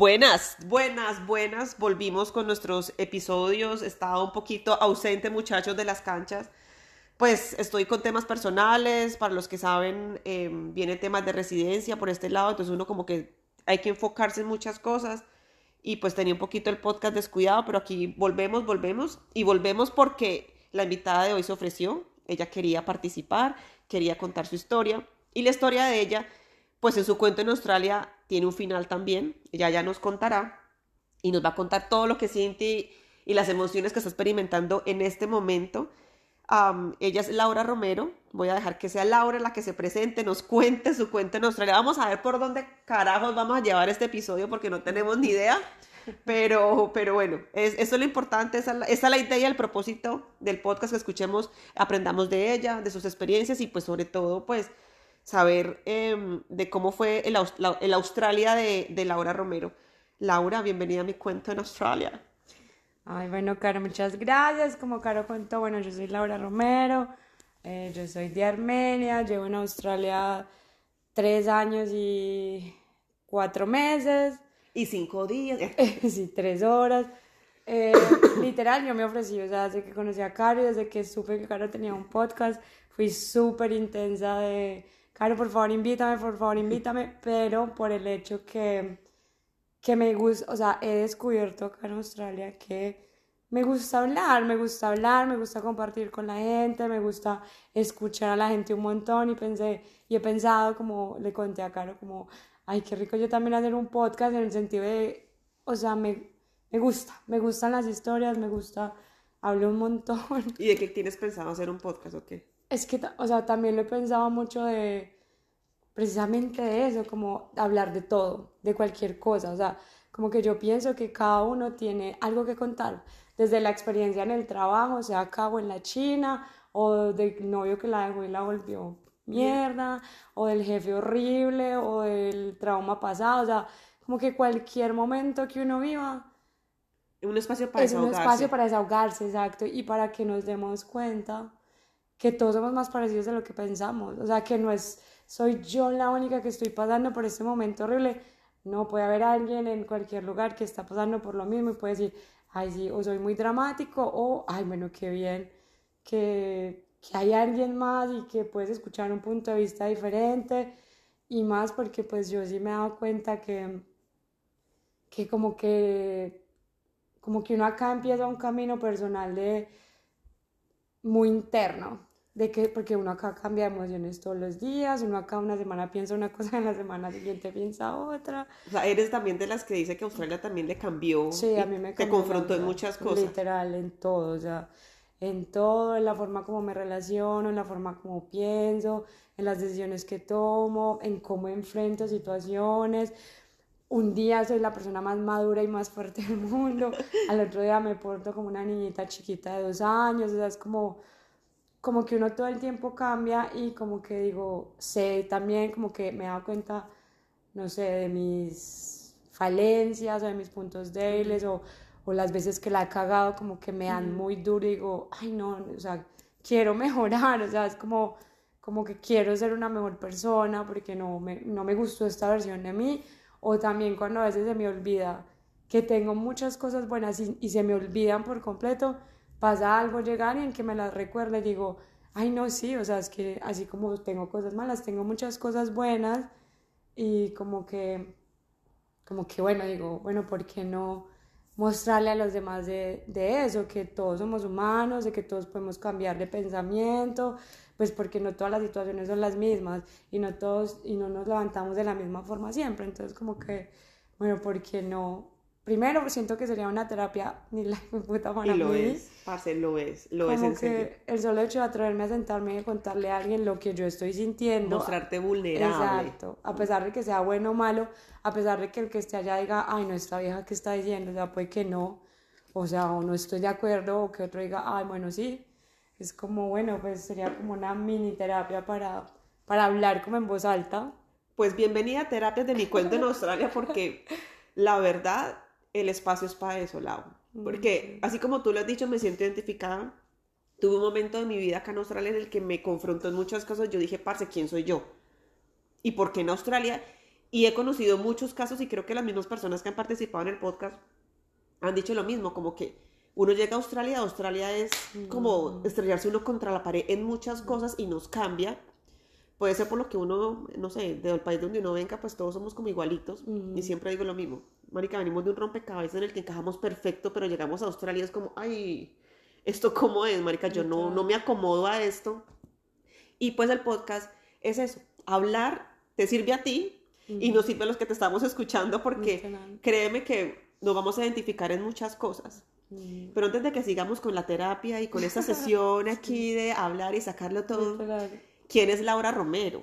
Buenas, buenas, buenas. Volvimos con nuestros episodios. Estaba un poquito ausente, muchachos, de las canchas. Pues estoy con temas personales. Para los que saben, eh, viene temas de residencia por este lado. Entonces uno como que hay que enfocarse en muchas cosas. Y pues tenía un poquito el podcast descuidado, pero aquí volvemos, volvemos. Y volvemos porque la invitada de hoy se ofreció. Ella quería participar, quería contar su historia. Y la historia de ella, pues en su cuento en Australia tiene un final también, ella ya nos contará y nos va a contar todo lo que siente y, las emociones que está experimentando en este momento. ella es Laura Romero, voy a dejar que sea Laura la que se presente, nos cuente su cuento en Australia. Vamos a ver por dónde carajos vamos a llevar este episodio porque no tenemos ni idea. Pero, pero bueno, es, eso es lo importante, esa, es la idea y el propósito del podcast que escuchemos, aprendamos de ella, de sus experiencias y pues sobre todo pues saber em, de cómo fue el, el Australia de, de, Laura Romero. Laura, bienvenida a mi cuento en Australia. Ay, bueno, Caro, muchas gracias. Como Caro contó, bueno, yo soy Laura Romero, eh, yo soy de Armenia, llevo en Australia tres años y cuatro meses. Y cinco días. sí, tres horas. Eh, literal, yo me ofrecí, o sea, desde que conocí a Caro y desde que supe que Caro tenía un podcast, fui súper intensa de Caro, por favor, invítame, por favor, invítame, pero por el hecho que, que me gusta, o sea, he descubierto acá en Australia que me gusta hablar, me gusta hablar, me gusta compartir con la gente, me gusta escuchar a la gente un montón y pensé, y he pensado como, le conté a Caro como, ay, qué rico yo también hacer un podcast en el sentido de, o sea, me, me gusta, me gustan las historias, me gusta, hablo un montón. ¿Y de qué tienes pensado hacer un podcast o qué? Es que, o sea, también lo he pensado mucho de, precisamente de eso, como hablar de todo, de cualquier cosa, o sea, como que yo pienso que cada uno tiene algo que contar, desde la experiencia en el trabajo, sea acá o en la China, o del novio que la dejó y la volvió mierda, o del jefe horrible, o del trauma pasado, o sea, como que cualquier momento que uno viva, un espacio para es un espacio para desahogarse, exacto, y para que nos demos cuenta que todos somos más parecidos de lo que pensamos. O sea, que no es, soy yo la única que estoy pasando por este momento horrible. No, puede haber alguien en cualquier lugar que está pasando por lo mismo y puede decir, ay, sí, o soy muy dramático, o, ay, bueno, qué bien, que, que hay alguien más y que puedes escuchar un punto de vista diferente. Y más porque pues yo sí me he dado cuenta que, que como que, como que uno acá empieza un camino personal de muy interno, de que, porque uno acá cambia emociones todos los días, uno acá una semana piensa una cosa, en la semana siguiente piensa otra. O sea, eres también de las que dice que Australia también le cambió. Sí, a mí me cambió. Te confrontó en muchas cosas. Literal, en todo, o sea, en todo, en la forma como me relaciono, en la forma como pienso, en las decisiones que tomo, en cómo enfrento situaciones. Un día soy la persona más madura y más fuerte del mundo, al otro día me porto como una niñita chiquita de dos años, o sea, es como como que uno todo el tiempo cambia y como que digo, sé también como que me he dado cuenta, no sé, de mis falencias o de mis puntos débiles o, o las veces que la he cagado como que me dan muy duro y digo, ay no, o sea, quiero mejorar, o sea, es como, como que quiero ser una mejor persona porque no me, no me gustó esta versión de mí. O también cuando a veces se me olvida que tengo muchas cosas buenas y, y se me olvidan por completo pasa algo, llegar y en que me las recuerde, digo, ay no, sí, o sea, es que así como tengo cosas malas, tengo muchas cosas buenas y como que, como que bueno, digo, bueno, ¿por qué no mostrarle a los demás de, de eso, que todos somos humanos, de que todos podemos cambiar de pensamiento, pues porque no todas las situaciones son las mismas y no todos y no nos levantamos de la misma forma siempre, entonces como que bueno, ¿por qué no primero siento que sería una terapia ni la puta para y lo mí. es, parce, lo es, lo es Como en serio. que el solo hecho de atreverme a sentarme y contarle a alguien lo que yo estoy sintiendo. Mostrarte vulnerable. Exacto. A pesar de que sea bueno o malo, a pesar de que el que esté allá diga, ay, no, esta vieja que está diciendo, o sea, puede que no, o sea, o no estoy de acuerdo, o que otro diga, ay, bueno, sí. Es como, bueno, pues sería como una mini terapia para, para hablar como en voz alta. Pues bienvenida a Terapias de mi cuento en Australia porque la verdad, el espacio es para eso, Lau. Porque así como tú lo has dicho, me siento identificada. Tuve un momento de mi vida acá en Australia en el que me confrontó en muchas cosas. Yo dije, parce, ¿quién soy yo? ¿Y por qué en Australia? Y he conocido muchos casos y creo que las mismas personas que han participado en el podcast han dicho lo mismo, como que uno llega a Australia, Australia es como estrellarse uno contra la pared en muchas cosas y nos cambia. Puede ser por lo que uno, no sé, del país donde uno venga, pues todos somos como igualitos. Y siempre digo lo mismo. Marica, venimos de un rompecabezas en el que encajamos perfecto, pero llegamos a Australia y es como, ay, ¿esto cómo es, marica? Yo no, no me acomodo a esto. Y pues el podcast es eso, hablar te sirve a ti y nos sirve a los que te estamos escuchando porque créeme que nos vamos a identificar en muchas cosas. Pero antes de que sigamos con la terapia y con esta sesión aquí de hablar y sacarlo todo. ¿Quién es Laura Romero?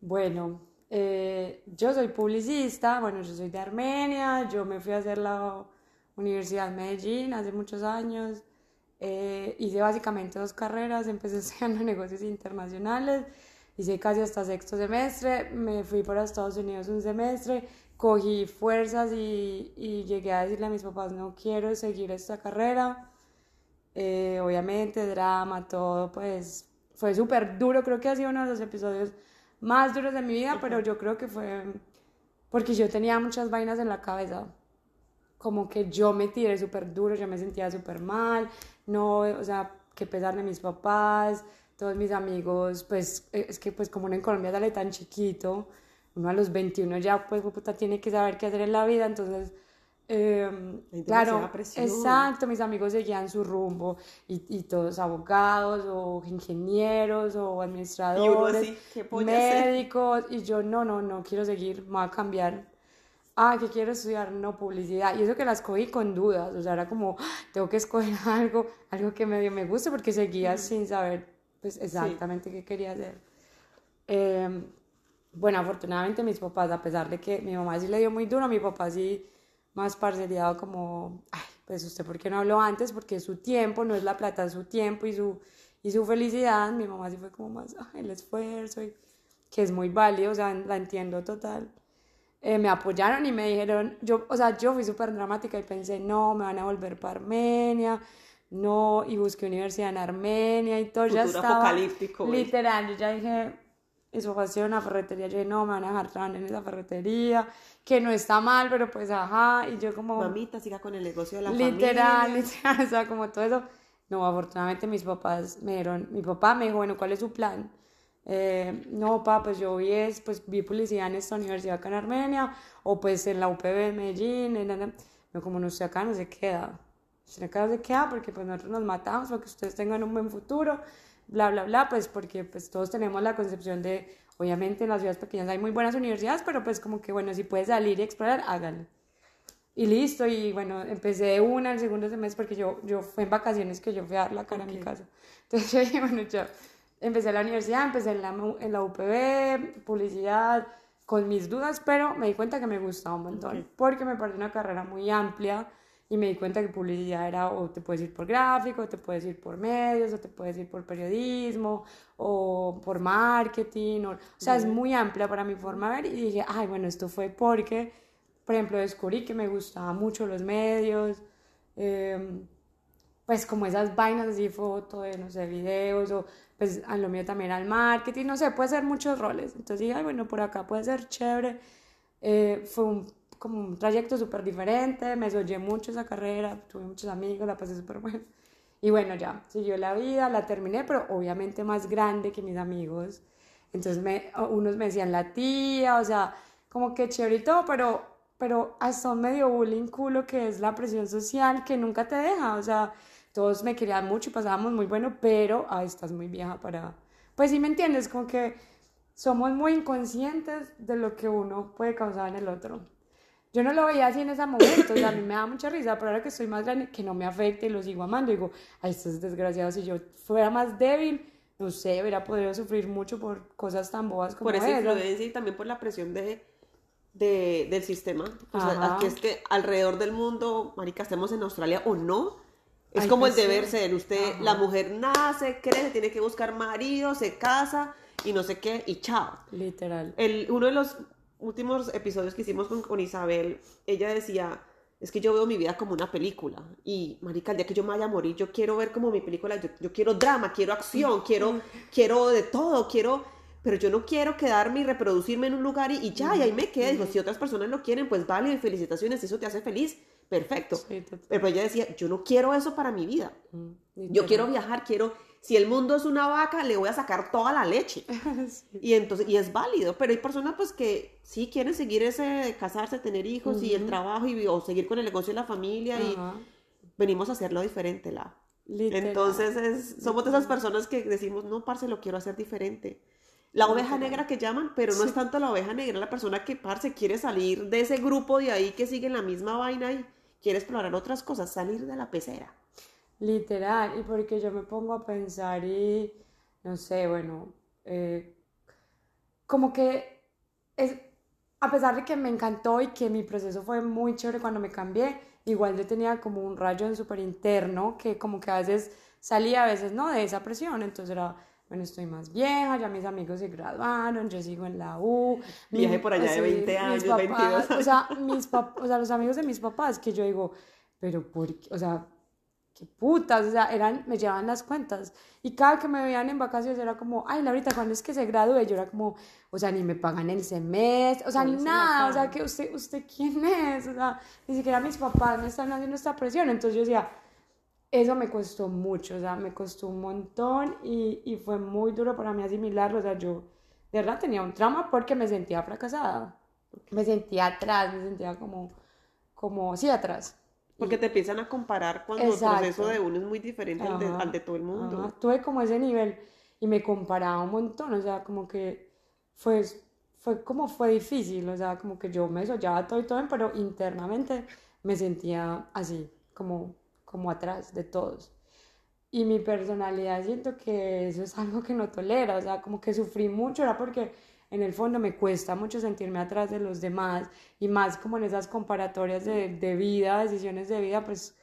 Bueno, eh, yo soy publicista, bueno, yo soy de Armenia, yo me fui a hacer la Universidad de Medellín hace muchos años, eh, hice básicamente dos carreras, empecé estudiando negocios internacionales, hice casi hasta sexto semestre, me fui para Estados Unidos un semestre, cogí fuerzas y, llegué a decirle a mis papás, no quiero seguir esta carrera. Eh, obviamente, drama, todo, pues fue súper duro. Creo que ha sido uno de los episodios más duros de mi vida, pero yo creo que fue porque yo tenía muchas vainas en la cabeza. Como que yo me tiré súper duro, yo me sentía súper mal, no, o sea, que pesar de mis papás, todos mis amigos, pues eh, es que pues como uno en Colombia sale tan chiquito, uno a los 21 ya pues puta tiene que saber qué hacer en la vida, entonces eh, claro, exacto, mis amigos seguían su rumbo y, y todos abogados o ingenieros o administradores, así, ¿qué voy a hacer? médicos y yo no, no, no quiero seguir, me voy a cambiar. Ah, que quiero estudiar, no, publicidad. Y eso que las cogí con dudas, o sea, era como, "Ah, tengo que escoger algo, algo que medio me guste porque seguía sin saber pues exactamente qué quería hacer. Eh, bueno, afortunadamente mis papás, a pesar de que mi mamá sí le dio muy duro, mi papá sí más parcelado como, ay, pues usted, ¿por qué no habló antes? Porque su tiempo, no es la plata, es su tiempo y su, y su felicidad. Mi mamá sí fue como más, ay, el esfuerzo, y- que es muy válido, o sea, la entiendo total. Eh, me apoyaron y me dijeron, yo, o sea, yo fui súper dramática y pensé, no, me van a volver para Armenia, no, y busqué universidad en Armenia y todo, ya Futuro estaba, apocalíptico, literal, yo ya dije, eso fue hacer una ferretería, yo dije, no, me van a dejar trabajar en esa ferretería, que no está mal, pero pues, ajá, y yo como... Mamita, siga con el negocio de la Literal, familia. literal, o sea, como todo eso. No, afortunadamente mis papás me dieron, mi papá me dijo, bueno, ¿cuál es su plan? Eh, no, papá, pues yo vi, es, pues vi publicidad en esta universidad acá en Armenia, o pues en la UPB de Medellín, en, en- no, como no estoy acá, no se queda. Usted acá no se queda porque pues nosotros nos matamos, para que ustedes tengan un buen futuro, bla, bla, bla, pues porque pues todos tenemos la concepción de, obviamente en las ciudades pequeñas hay muy buenas universidades, pero pues como que bueno, si puedes salir y explorar, háganlo. Y listo, y bueno, empecé de una el segundo semestre porque yo, yo fue en vacaciones que yo fui a dar la cara a mi casa. Entonces yo dije, bueno, ya, empecé la universidad, empecé en la, en la UPB, publicidad, con mis dudas, pero me di cuenta que me gustaba un montón, Ok. porque me pareció una carrera muy amplia y me di cuenta que publicidad era o te puedes ir por gráfico, o te puedes ir por medios, o te puedes ir por periodismo, o por marketing, o, o sea, es muy amplia para mi forma de ver y dije, ay, bueno, esto fue porque, por ejemplo, descubrí que me gustaban mucho los medios, em, pues como esas vainas así, fotos, de, no sé, videos, o pues a lo mío también al marketing, no sé, puede ser muchos roles. Entonces dije, ay, bueno, por acá puede ser chévere. Eh, fue un, como un trayecto súper diferente, me soñé mucho esa carrera, tuve muchos amigos, la pasé súper bueno. Y bueno, ya, siguió la vida, la terminé, pero obviamente más grande que mis amigos. Entonces me, unos me decían la tía, o sea, como que chévere y todo, pero, pero hasta un medio bullying culo que es la presión social que nunca te deja, o sea, todos me querían mucho y pasábamos muy bueno, pero, ay, estás muy vieja para... Pues sí me entiendes, como que somos muy inconscientes de lo que uno puede causar en el otro. Yo no lo veía así en ese momento, o sea, a mí me da mucha risa, pero ahora que estoy más grande, que no me afecte y lo sigo amando, digo, ay, estos desgraciados, si yo fuera más débil, no sé, hubiera podido sufrir mucho por cosas tan bobas como Por esa influencia y también por la presión de, de- del sistema. O sea, que es que alrededor del mundo, marica, estemos en Australia o no, es Hay como el que deber ser. ser. Usted, Ajá. la mujer nace, crece, tiene que buscar marido, se casa y no sé qué, y chao. Literal. El, uno de los últimos episodios que hicimos con, con Isabel, ella decía, es que yo veo mi vida como una película. Y, marica, el día que yo me vaya a morir, yo quiero ver como mi película, yo, yo quiero drama, quiero acción, quiero, quiero de todo, quiero... Pero yo no quiero quedarme y reproducirme en un lugar y, y ya, y ahí me quedé. Si otras personas lo quieren, pues vale, y felicitaciones, eso te hace feliz, perfecto. Sí. Pero ella decía, yo no quiero eso para mi vida. Yo quiero viajar, quiero... Si el mundo es una vaca, le voy a sacar toda la leche. Sí. Y entonces, y es válido, pero hay personas pues que sí quieren seguir ese casarse, tener hijos y el trabajo y, o seguir con el negocio de la familia y venimos a hacerlo diferente, la. Literal. Entonces es, somos de esas personas que decimos, no, parce, lo quiero hacer diferente. La oveja negra que llaman, pero no es tanto la oveja negra, la persona que, parce, quiere salir de ese grupo de ahí que sigue la misma vaina y quiere explorar otras cosas, salir de la pecera. Literal, y porque yo me pongo a pensar y, no sé, bueno, eh, como que es, a pesar de que me encantó y que mi proceso fue muy chévere cuando me cambié, igual yo tenía como un rayo en súper interno que como que a veces salía, a veces no, de esa presión, entonces era, bueno, estoy más vieja, ya mis amigos se graduaron, yo sigo en la U. Viaje por allá de sí, 20 mis años, papás, 22 O sea, mis o sea, los amigos de mis papás, que yo digo, pero por qué? O sea, qué putas, o sea, eran, me llevaban las cuentas. Y cada que me veían en vacaciones era como, ay, Laurita, ¿cuándo es que se gradúe? Yo era como, o sea, ni me pagan el semestre, o sea, ni ¿Cuándo se la nada, o sea, que usted, ¿usted quién es? O sea, ni siquiera mis papás me están haciendo esta presión. Entonces yo decía, eso me costó mucho, o sea, me costó un montón y, y fue muy duro para mí asimilarlo, o sea, yo de verdad tenía un trauma porque me sentía fracasada, me sentía atrás, me sentía como, como, sí, atrás. Porque te empiezan a comparar cuando Exacto. el proceso de uno es muy diferente al de, al de todo el mundo. Ajá, Tuve como ese nivel y me comparaba un montón, o sea, como que fue, fue como fue difícil, o sea, como que yo me soñaba todo y todo, pero internamente me sentía así, como, como atrás de todos. Y mi personalidad siento que eso es algo que no tolera, o sea, como que sufrí mucho, era porque en el fondo me cuesta mucho sentirme atrás de los demás y más como en esas comparatorias de, de vida, decisiones de vida, pues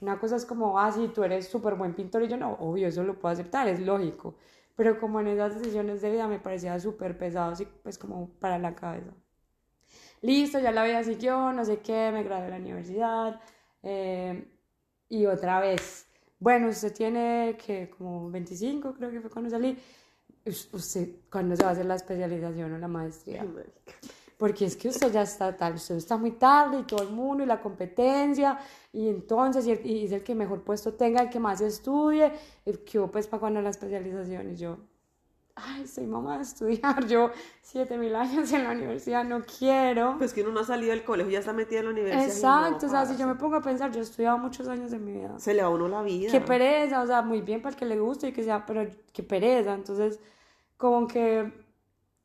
una cosa es como, ah, sí, tú eres súper buen pintor y yo no, obvio, eso lo puedo aceptar, es lógico, pero como en esas decisiones de vida me parecía súper pesado, así pues como para la cabeza. Listo, ya la vida siguió, no sé qué, me gradué de la universidad eh, y otra vez, bueno, usted tiene que como 25, creo que fue cuando salí, usted, ¿cuándo se va a hacer la especialización o la maestría? Ay. Porque es que usted ya está tal, usted está muy tarde y todo el mundo y la competencia y entonces y, el- y es el que mejor puesto tenga, el que más estudie, el que pues para cuando la especialización y yo, ay, soy mamá de estudiar, yo siete mil años en la universidad, no quiero. Pues que uno no ha salido del colegio, ya está metida en la universidad. y no, Exacto, o sea, si yo me pongo a pensar, yo he estudiado muchos años de mi vida. Se le va a uno la vida. Qué pereza, o sea, muy bien para el que le guste y que sea, pero qué pereza. Entonces, como que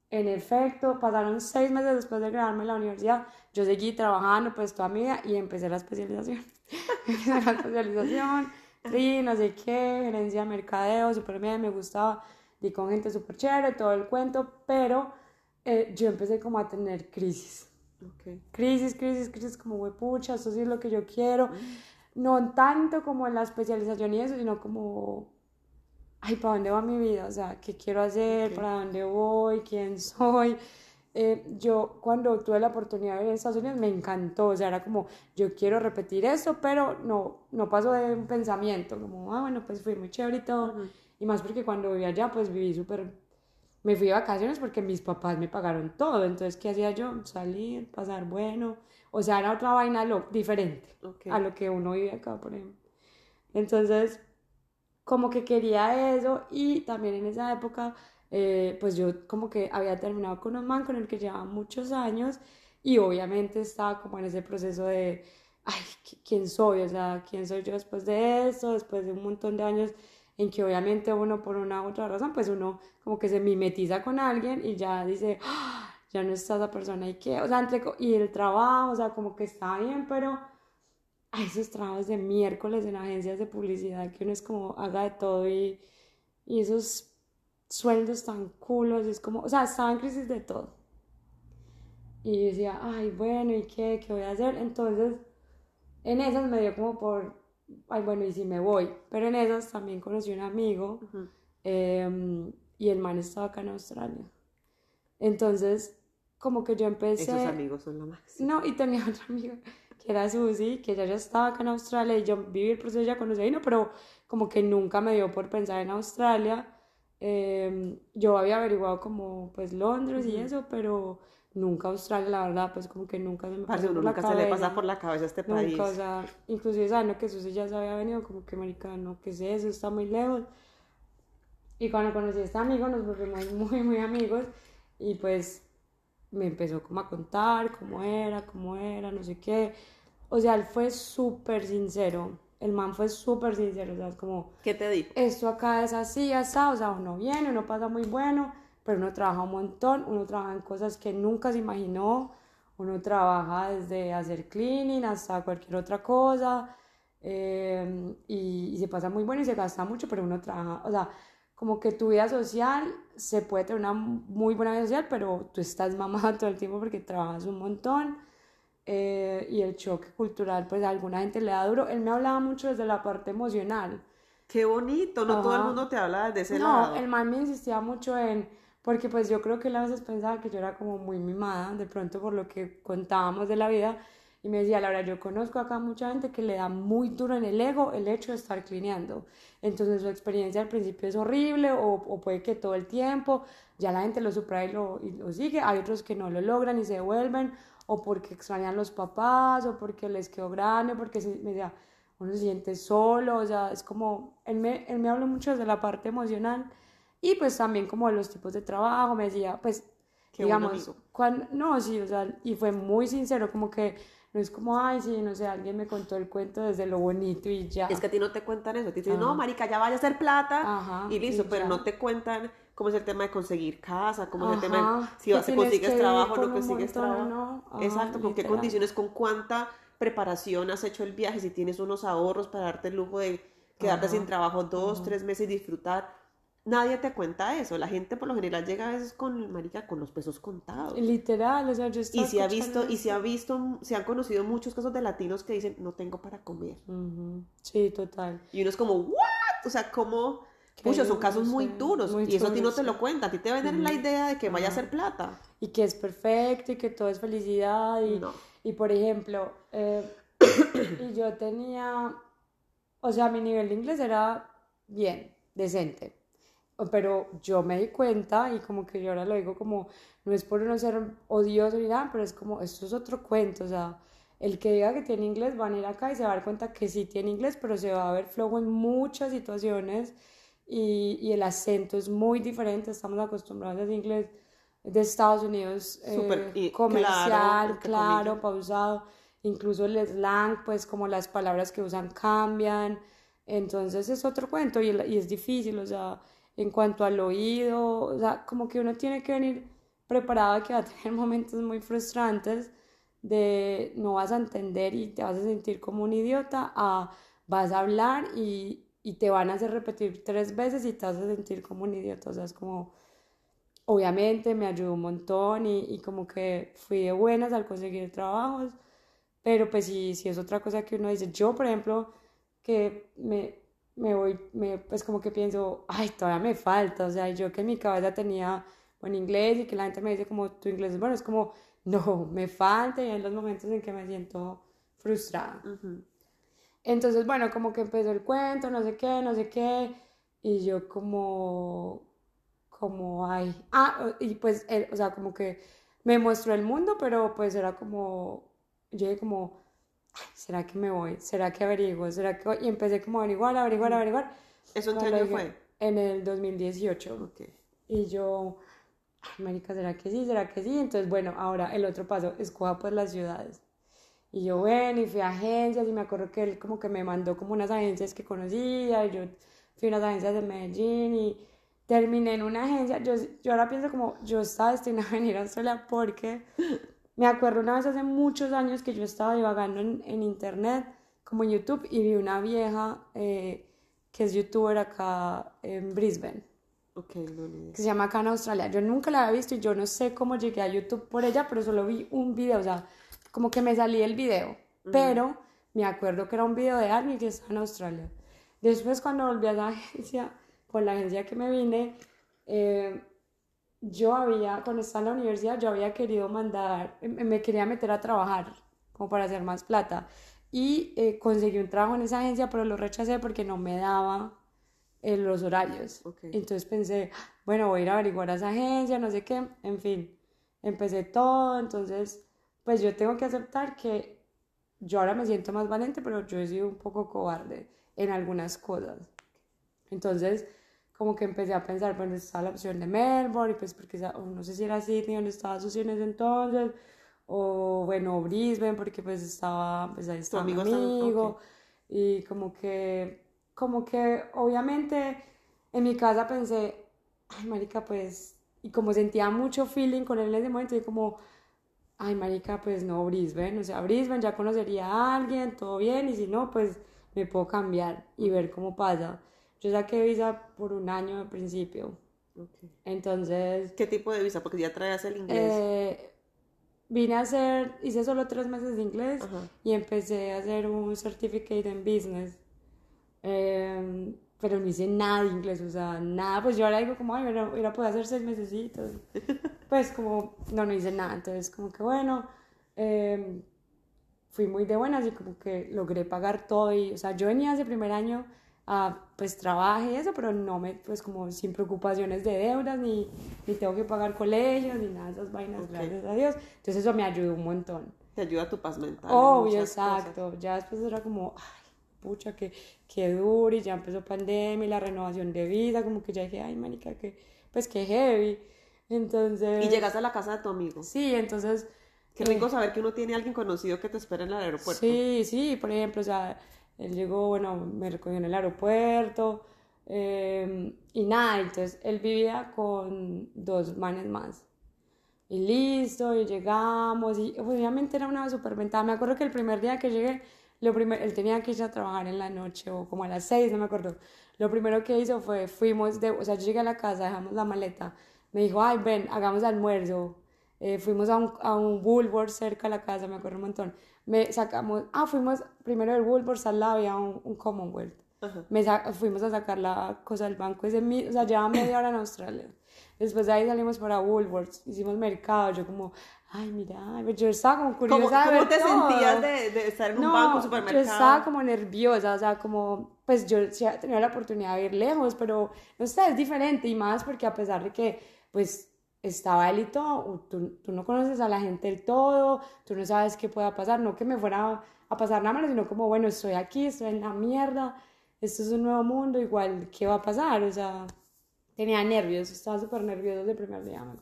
en efecto, pasaron seis meses después de graduarme en la universidad, yo seguí trabajando pues toda mi vida y empecé la especialización. empecé la especialización, sí, no sé qué, gerencia de mercadeo, súper bien, me gustaba, di con gente súper chévere, todo el cuento, pero eh, yo empecé como a tener crisis Ok. crisis, crisis, crisis, como huepucha, esto sí es lo que yo quiero. No tanto como en la especialización y eso, sino como, ay, ¿para dónde va mi vida? O sea, ¿qué quiero hacer? Ok. ¿Para dónde voy? ¿Quién soy? Eh, yo cuando tuve la oportunidad de vivir en Estados Unidos me encantó, o sea, era como, yo quiero repetir esto, pero no, no pasó de un pensamiento, como, ah, bueno, pues fui muy chévere y todo. Ujú. Y más porque cuando vivía allá, pues viví súper me fui de vacaciones porque mis papás me pagaron todo. Entonces, ¿qué hacía yo? Salir, pasar bueno. O sea, era otra vaina lo, diferente Ok. a lo que uno vive acá, por ejemplo. Entonces, como que quería eso y también en esa época, eh, pues yo como que había terminado con un man con el que llevaba muchos años y obviamente estaba como en ese proceso de, ay, ¿qui- ¿quién soy? O sea, ¿quién soy yo después de esto? Después de un montón de años en que obviamente uno por una u otra razón, pues uno como que se mimetiza con alguien y ya dice, "Ah, ya no está esa persona y qué, o sea, entre, y el trabajo, o sea, como que está bien, pero hay esos trabajos de miércoles en agencias de publicidad que uno es como haga de todo y, y esos sueldos tan culos, es como, o sea, estaba en crisis de todo. Y decía, ay, bueno, ¿y qué? ¿Qué voy a hacer? Entonces, en esas me dio como por, ay, bueno, ¿y si me voy? Pero en esas también conocí un amigo em, y el man estaba acá en Australia. Entonces, como que yo empecé... Esos amigos son lo más. No, y tenía otro amigo que era Susi, que ella ya estaba acá en Australia y yo viví el proceso ya conocí no, pero como que nunca me dio por pensar en Australia. Em, yo había averiguado como pues Londres y eso, pero nunca Australia, la verdad, pues como que nunca se me pasó por nunca se le pasa por la cabeza este país. Nunca, o sea, inclusive sabiendo que Susi ya se había venido, como que americano, que sé, eso está muy lejos. Y cuando conocí a este amigo nos volvimos muy, muy amigos y pues me empezó como a contar cómo era, cómo era, no sé qué. O sea, él fue súper sincero. El man fue súper sincero, o sea, es como... ¿Qué te dijo? Esto acá es así, está, o sea, uno viene, uno pasa muy bueno, pero uno trabaja un montón, uno trabaja en cosas que nunca se imaginó, uno trabaja desde hacer cleaning hasta cualquier otra cosa, eh, y, y, se pasa muy bueno y se gasta mucho, pero uno trabaja, o sea, como que tu vida social se puede tener una muy buena vida social, pero tú estás mamada todo el tiempo porque trabajas un montón. Eh, y el choque cultural, pues a alguna gente le da duro. Él me hablaba mucho desde la parte emocional. Qué bonito, no todo el mundo te habla desde ese lado. No, el man me insistía mucho en, porque pues yo creo que él a veces pensaba que yo era como muy mimada, de pronto por lo que contábamos de la vida, y me decía, Laura, yo conozco acá mucha gente que le da muy duro en el ego el hecho de estar clineando. Entonces su experiencia al principio es horrible o, o puede que todo el tiempo ya la gente lo supera y lo, y lo, sigue. Hay otros que no lo logran y se devuelven o porque extrañan los papás o porque les quedó grande, porque se, me decía, uno se siente solo, o sea, es como, él me, él me habló mucho desde la parte emocional y pues también como de los tipos de trabajo, me decía, pues, Qué digamos, cuando, no, sí, o sea, y fue muy sincero, como que no es como, ay, sí, no sé, alguien me contó el cuento desde lo bonito y ya. Es que a ti no te cuentan eso. te dicen, no, marica, ya vaya a hacer plata y listo, pero no te cuentan cómo es el tema de conseguir casa, cómo es el tema de si vas, consigues trabajo o no consigues trabajo. Exacto, con qué condiciones, con cuánta preparación has hecho el viaje, si tienes unos ahorros para darte el lujo de quedarte sin trabajo dos, tres meses y disfrutar nadie te cuenta eso. La gente por lo general llega a veces con marica con los pesos contados. Literal, o sea, yo Y se ha visto y se ha visto se han conocido muchos casos de latinos que dicen, "No tengo para comer." Sí, total. Y uno es como, "What?" O sea, como Muchos son casos muy duros y eso a ti no te lo cuenta, a ti te venden la idea de que vaya a ser plata. Y que es perfecto y que todo es felicidad y, y por ejemplo, eh, y yo tenía, o sea, mi nivel de inglés era bien, decente, pero yo me di cuenta y como que yo ahora lo digo como, no es por no ser odioso ni nada, pero es como, esto es otro cuento, o sea, el que diga que tiene inglés va a ir acá y se va a dar cuenta que sí tiene inglés, pero se va a ver flojo en muchas situaciones y, y el acento es muy diferente, estamos acostumbrados al inglés de Estados Unidos, eh, comercial, claro, pausado, incluso el slang, pues como las palabras que usan cambian, entonces es otro cuento y, y es difícil, o sea, en cuanto al oído, o sea, como que uno tiene que venir preparado a que va a tener momentos muy frustrantes de no vas a entender y te vas a sentir como un idiota, a vas a hablar y, y te van a hacer repetir tres veces y te vas a sentir como un idiota, o sea, es como, obviamente me ayudó un montón y, y como que fui de buenas al conseguir trabajos, pero pues sí, sí es otra cosa que uno dice, yo por ejemplo, que me, me voy, me, pues como que pienso, ay, todavía me falta, o sea, yo que en mi cabeza tenía buen inglés y que la gente me dice como tu inglés es bueno, es como, no, me falta y hay los momentos en que me siento frustrada. Entonces, bueno, como que empezó el cuento, no sé qué, no sé qué, y yo como, como, ay, ah, y pues, o sea, como que me mostró el mundo, pero pues era como, yo dije como, ¿será que me voy? ¿Será que averiguo? ¿Será que Y empecé como a averiguar, averiguar, averiguar. ¿Eso en qué año fue? En el 2018. Okay. Y yo, ay, marica, ¿será que sí? ¿Será que sí? Entonces, bueno, ahora el otro paso, escoja pues las ciudades. Y yo, bueno, y fui a agencias y me acuerdo que él como que me mandó como unas agencias que conocía y yo fui a unas agencias de Medellín y terminé en una agencia, yo, yo ahora pienso como, yo estaba destinada a venir a Australia porque me acuerdo una vez hace muchos años que yo estaba divagando en, en internet, como en YouTube, y vi una vieja eh, que es youtuber acá en Brisbane. Ok, no, que se llama acá en Australia. Yo nunca la había visto y yo no sé cómo llegué a YouTube por ella, pero solo vi un video, o sea, como que me salí el video, pero me acuerdo que era un video de alguien que estaba en Australia. Después cuando volví a la agencia, con la agencia que me vine, eh, yo había, cuando estaba en la universidad, yo había querido mandar, me me quería meter a trabajar, como para hacer más plata. Y eh, conseguí un trabajo en esa agencia, pero lo rechacé porque no me daba eh, los horarios. Entonces pensé, bueno, voy a ir a averiguar a esa agencia, no sé qué, en fin, empecé todo, entonces, pues yo tengo que aceptar que yo ahora me siento más valiente, pero yo he sido un poco cobarde en algunas cosas. Entonces, como que empecé a pensar, bueno, estaba la opción de Melbourne, y pues porque no sé si era Sydney donde estaba Susi en ese entonces, o bueno, Brisbane, porque pues estaba, pues ahí estaba mi amigo está- amigo, ok. y como que, como que obviamente en mi casa pensé, ay, marica, pues, y como sentía mucho feeling con él en ese momento, y como, ay, marica, pues no, Brisbane, o sea, Brisbane ya conocería a alguien, todo bien, y si no, pues me puedo cambiar y ver cómo pasa. Yo saqué visa por un año al principio, Ok. entonces ¿Qué tipo de visa? Porque ya traías el inglés. eh, vine a hacer, hice solo tres meses de inglés Ajá. y empecé a hacer un certificate en business. Em, pero no hice nada de inglés, o sea, nada, pues yo ahora digo como, ay, hubiera, podido hacer seis mesecitos. Pues como, no, no hice nada, entonces como que bueno, em, fui muy de buenas y como que logré pagar todo y, o sea, yo venía ese primer año a, pues, trabajo y eso, pero no me, pues, como sin preocupaciones de deudas, ni, ni tengo que pagar colegios, ni nada de esas vainas, Ok. gracias a Dios. Entonces eso me ayudó un montón. Te ayuda a tu paz mental. en Obvio, muchas cosas. exacto. Ya después era como, ay, pucha, que, que duro, y ya empezó pandemia y la renovación de vida, como que ya dije, ay, manica, que, pues que heavy. Entonces... Y llegas a la casa de tu amigo. Sí, entonces... Qué eh, rico saber que uno tiene a alguien conocido que te espera en el aeropuerto. Sí, sí, por ejemplo, o sea, él llegó, bueno, me recogió en el aeropuerto eh, y nada, entonces él vivía con dos manes más. Y listo, y llegamos, y obviamente era una superventada. Me acuerdo que el primer día que llegué, lo primer, él tenía que ir a trabajar en la noche o como a las seis, no me acuerdo. Lo primero que hizo fue, fuimos de, o sea, yo llegué a la casa, dejamos la maleta, me dijo, ay, ven, hagamos almuerzo. Eh, fuimos a un, a un Woolworth cerca de la casa, me acuerdo un montón. Me sacamos, ah, fuimos primero del Woolworth al lado había un, un Commonwealth. Ajá. Me fuimos a sacar la cosa del banco, ese, mi- o sea, llevaba media hora en Australia. Después de ahí salimos para Woolworths, hicimos mercado, yo como, ay, mira, yo estaba como ¿Cómo, curiosa de cómo te todo. sentías de, de estar en un No, banco, un yo supermercado? estaba como nerviosa, o sea, como, pues yo sí había tenido la oportunidad de ir lejos, pero no sé, es diferente y más porque a pesar de que, pues, estaba él y todo, tú, tú no conoces a la gente del todo, tú no sabes qué pueda pasar, no que me fuera a pasar nada malo, sino como, bueno, estoy aquí, estoy en la mierda, esto es un nuevo mundo, igual, ¿qué va a pasar? O sea, tenía nervios, estaba súper nervioso desde el primer día. acuerdo.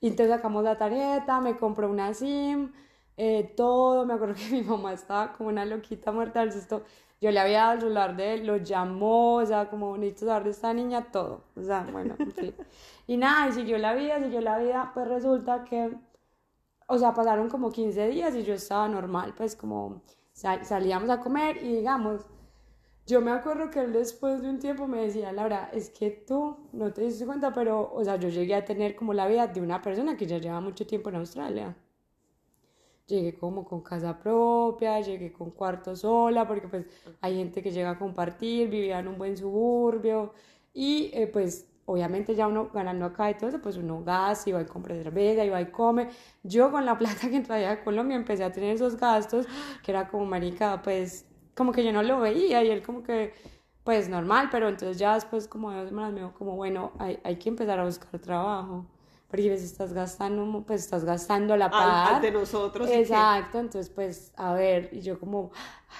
Y entonces sacamos la tarjeta, me compró una SIM, eh, todo, me acuerdo que mi mamá estaba como una loquita muerta del susto. Yo le había dado el celular de él, lo llamó, o sea, como bonito saber de esta niña, todo. O sea, bueno, en fin. Y nada, y siguió la vida, siguió la vida, pues resulta que, o sea, pasaron como 15 días y yo estaba normal, pues como sal- salíamos a comer y digamos, yo me acuerdo que él después de un tiempo me decía, Laura, es que tú no te diste cuenta, pero, o sea, yo llegué a tener como la vida de una persona que ya lleva mucho tiempo en Australia. Llegué como con casa propia, llegué con cuarto sola, porque pues hay gente que llega a compartir, vivía en un buen suburbio y eh, pues obviamente ya uno ganando acá y todo eso, pues uno gasta, iba y compra cerveza, iba y come. Yo con la plata que traía de Colombia empecé a tener esos gastos que era como marica, pues como que yo no lo veía y él como que pues normal, pero entonces ya después como de dos semanas me dijo como bueno, hay, hay que empezar a buscar trabajo. Porque pues estás gastando, pues estás gastando la par. ante nosotros. Exacto, entonces pues a ver, y yo como,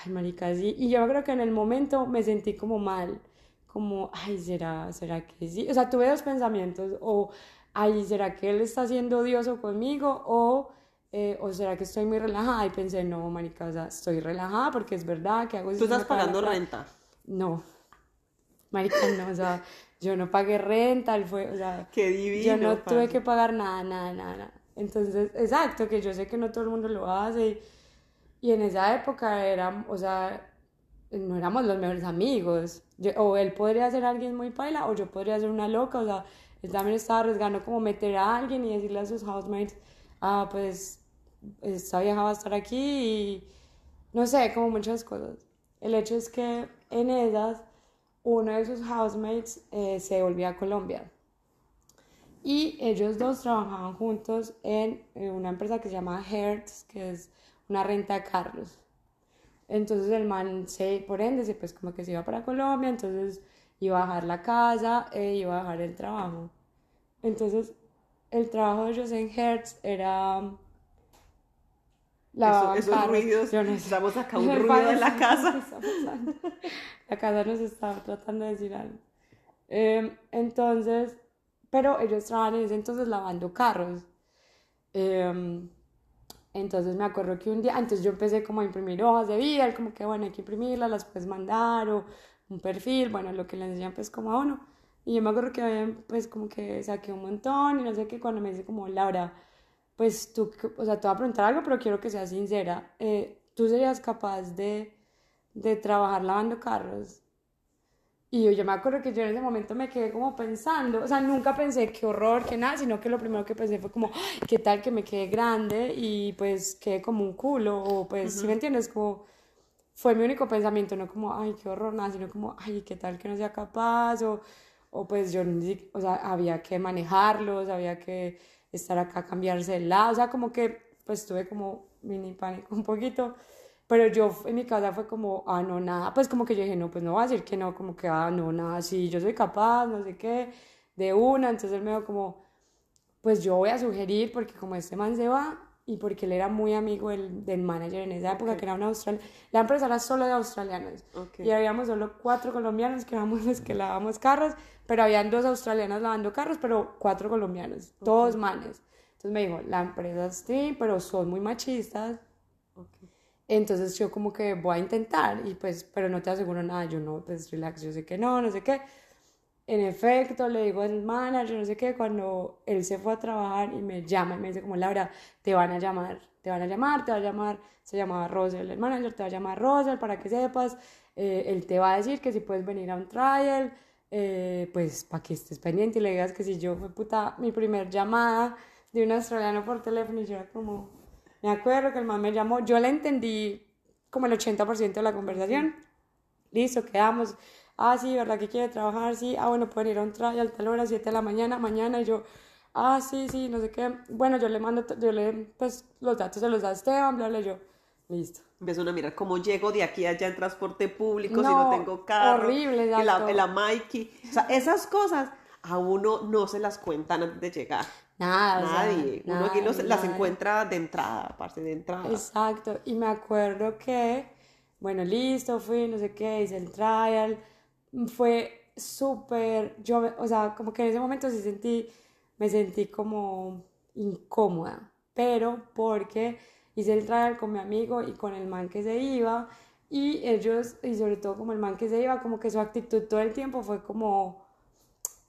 ay, marica, sí, y yo creo que en el momento me sentí como mal, como, ay, ¿será, será que sí? O sea, tuve dos pensamientos, o, ay, ¿será que él está siendo odioso conmigo? O, eh, o ¿será que estoy muy relajada? Y pensé, no, marica, o sea, estoy relajada porque es verdad que hago... Tú estás pagando renta. No, marica, no, o sea, yo no pagué renta, él fue, o sea, Qué divino. yo no tuve parce. que pagar nada, nada, nada, nada. Entonces, exacto, que yo sé que no todo el mundo lo hace. Y, y en esa época era, o sea, no éramos los mejores amigos. Yo- o él podría ser alguien muy paila, o yo podría ser una loca, o sea, él también estaba arriesgando como meter a alguien y decirle a sus housemates, ah, pues, esta vieja va a estar aquí y no sé, como muchas cosas. El hecho es que en esas, uno de sus housemates eh, se volvió a Colombia. Y ellos dos trabajaban juntos en eh, una empresa que se llama Hertz, que es una renta de carros. Entonces el man, se, por ende, se, pues como que se iba para Colombia, entonces iba a dejar la casa e iba a dejar el trabajo. Entonces el trabajo de ellos en Hertz era... Eso- lavaban esos carros. ruidos. No sé. Estamos acá un ruido en la casa. La casa nos estaba tratando de decir algo. Eh, entonces, pero ellos trabajan en ese entonces lavando carros. Eh, entonces me acuerdo que un día, antes yo empecé como a imprimir hojas de vida, como que bueno, hay que imprimirlas, las puedes mandar o un perfil, bueno, lo que le enseñan pues como a uno. Y yo me acuerdo que pues como que saqué un montón y no sé qué, cuando me dice como Laura, pues tú, o sea, te voy a preguntar algo, pero quiero que seas sincera. Eh, ¿Tú serías capaz de, de trabajar lavando carros? Y yo, yo me acuerdo que yo en ese momento me quedé como pensando, o sea, nunca pensé qué horror, qué nada, sino que lo primero que pensé fue como, "Ay, ¿qué tal que me quede grande y pues quede como un culo? O pues, si me entiendes? Como, fue mi único pensamiento, no como, ay, qué horror, nada, sino como, ay, qué tal que no sea capaz, o, o pues yo, o sea, había que manejarlos, había que estar acá, cambiarse de lado, o sea, como que, pues tuve como mini pánico un poquito, pero yo en mi casa fue como, ah, no, nada, pues como que yo dije, no, pues no voy a decir que no, como que, ah, no, nada, sí, yo soy capaz, no sé qué, de una, entonces él me dijo como, pues yo voy a sugerir, porque como este man se va, y porque él era muy amigo del, del manager en esa época, Ok. que era un australiano, la empresa era solo de australianos, Ok. y habíamos solo cuatro colombianos que éramos los que lavábamos carros, pero habían dos australianos lavando carros, pero cuatro colombianos, todos manes. Entonces me dijo, la empresa sí, pero son muy machistas. Entonces yo como que voy a intentar, y pues, pero no te aseguro nada, yo no, pues relax, yo sé que no, no sé qué. En efecto, le digo al manager, no sé qué, cuando él se fue a trabajar y me llama y me dice como, Laura, te van a llamar, te van a llamar, te va a llamar, se llamaba Rosel, el manager, te va a llamar Rosel para que sepas, eh, él te va a decir que si puedes venir a un trial, eh, pues para que estés pendiente y le digas que si yo fue puta, mi primer llamada de un australiano por teléfono y yo era como, me acuerdo que el man me llamó, yo le entendí como el 80% de la conversación, listo, quedamos, ah, sí, ¿verdad que quiere trabajar? Sí, ah, bueno, pueden ir a un trial tal hora, 7 de la mañana, mañana, y yo, ah, sí, sí, no sé qué, bueno, yo le mando, yo le, pues, los datos se los da Esteban, bla, bla, yo, listo. Empiezan a mirar cómo llego de aquí a allá en transporte público si No, no tengo carro. horrible, y la, exacto. la Mikey. O sea, esas cosas a uno no se las cuentan antes de llegar. Nada, o sea, Nadie. Uno aquí los- las encuentra de entrada, parte de entrada. Exacto, y me acuerdo que, bueno, listo, fui, no sé qué, hice el trial, fue súper, yo, o sea, como que en ese momento sí sentí, me sentí como incómoda, pero porque hice el trial con mi amigo y con el man que se iba, y ellos, y sobre todo como el man que se iba, como que su actitud todo el tiempo fue como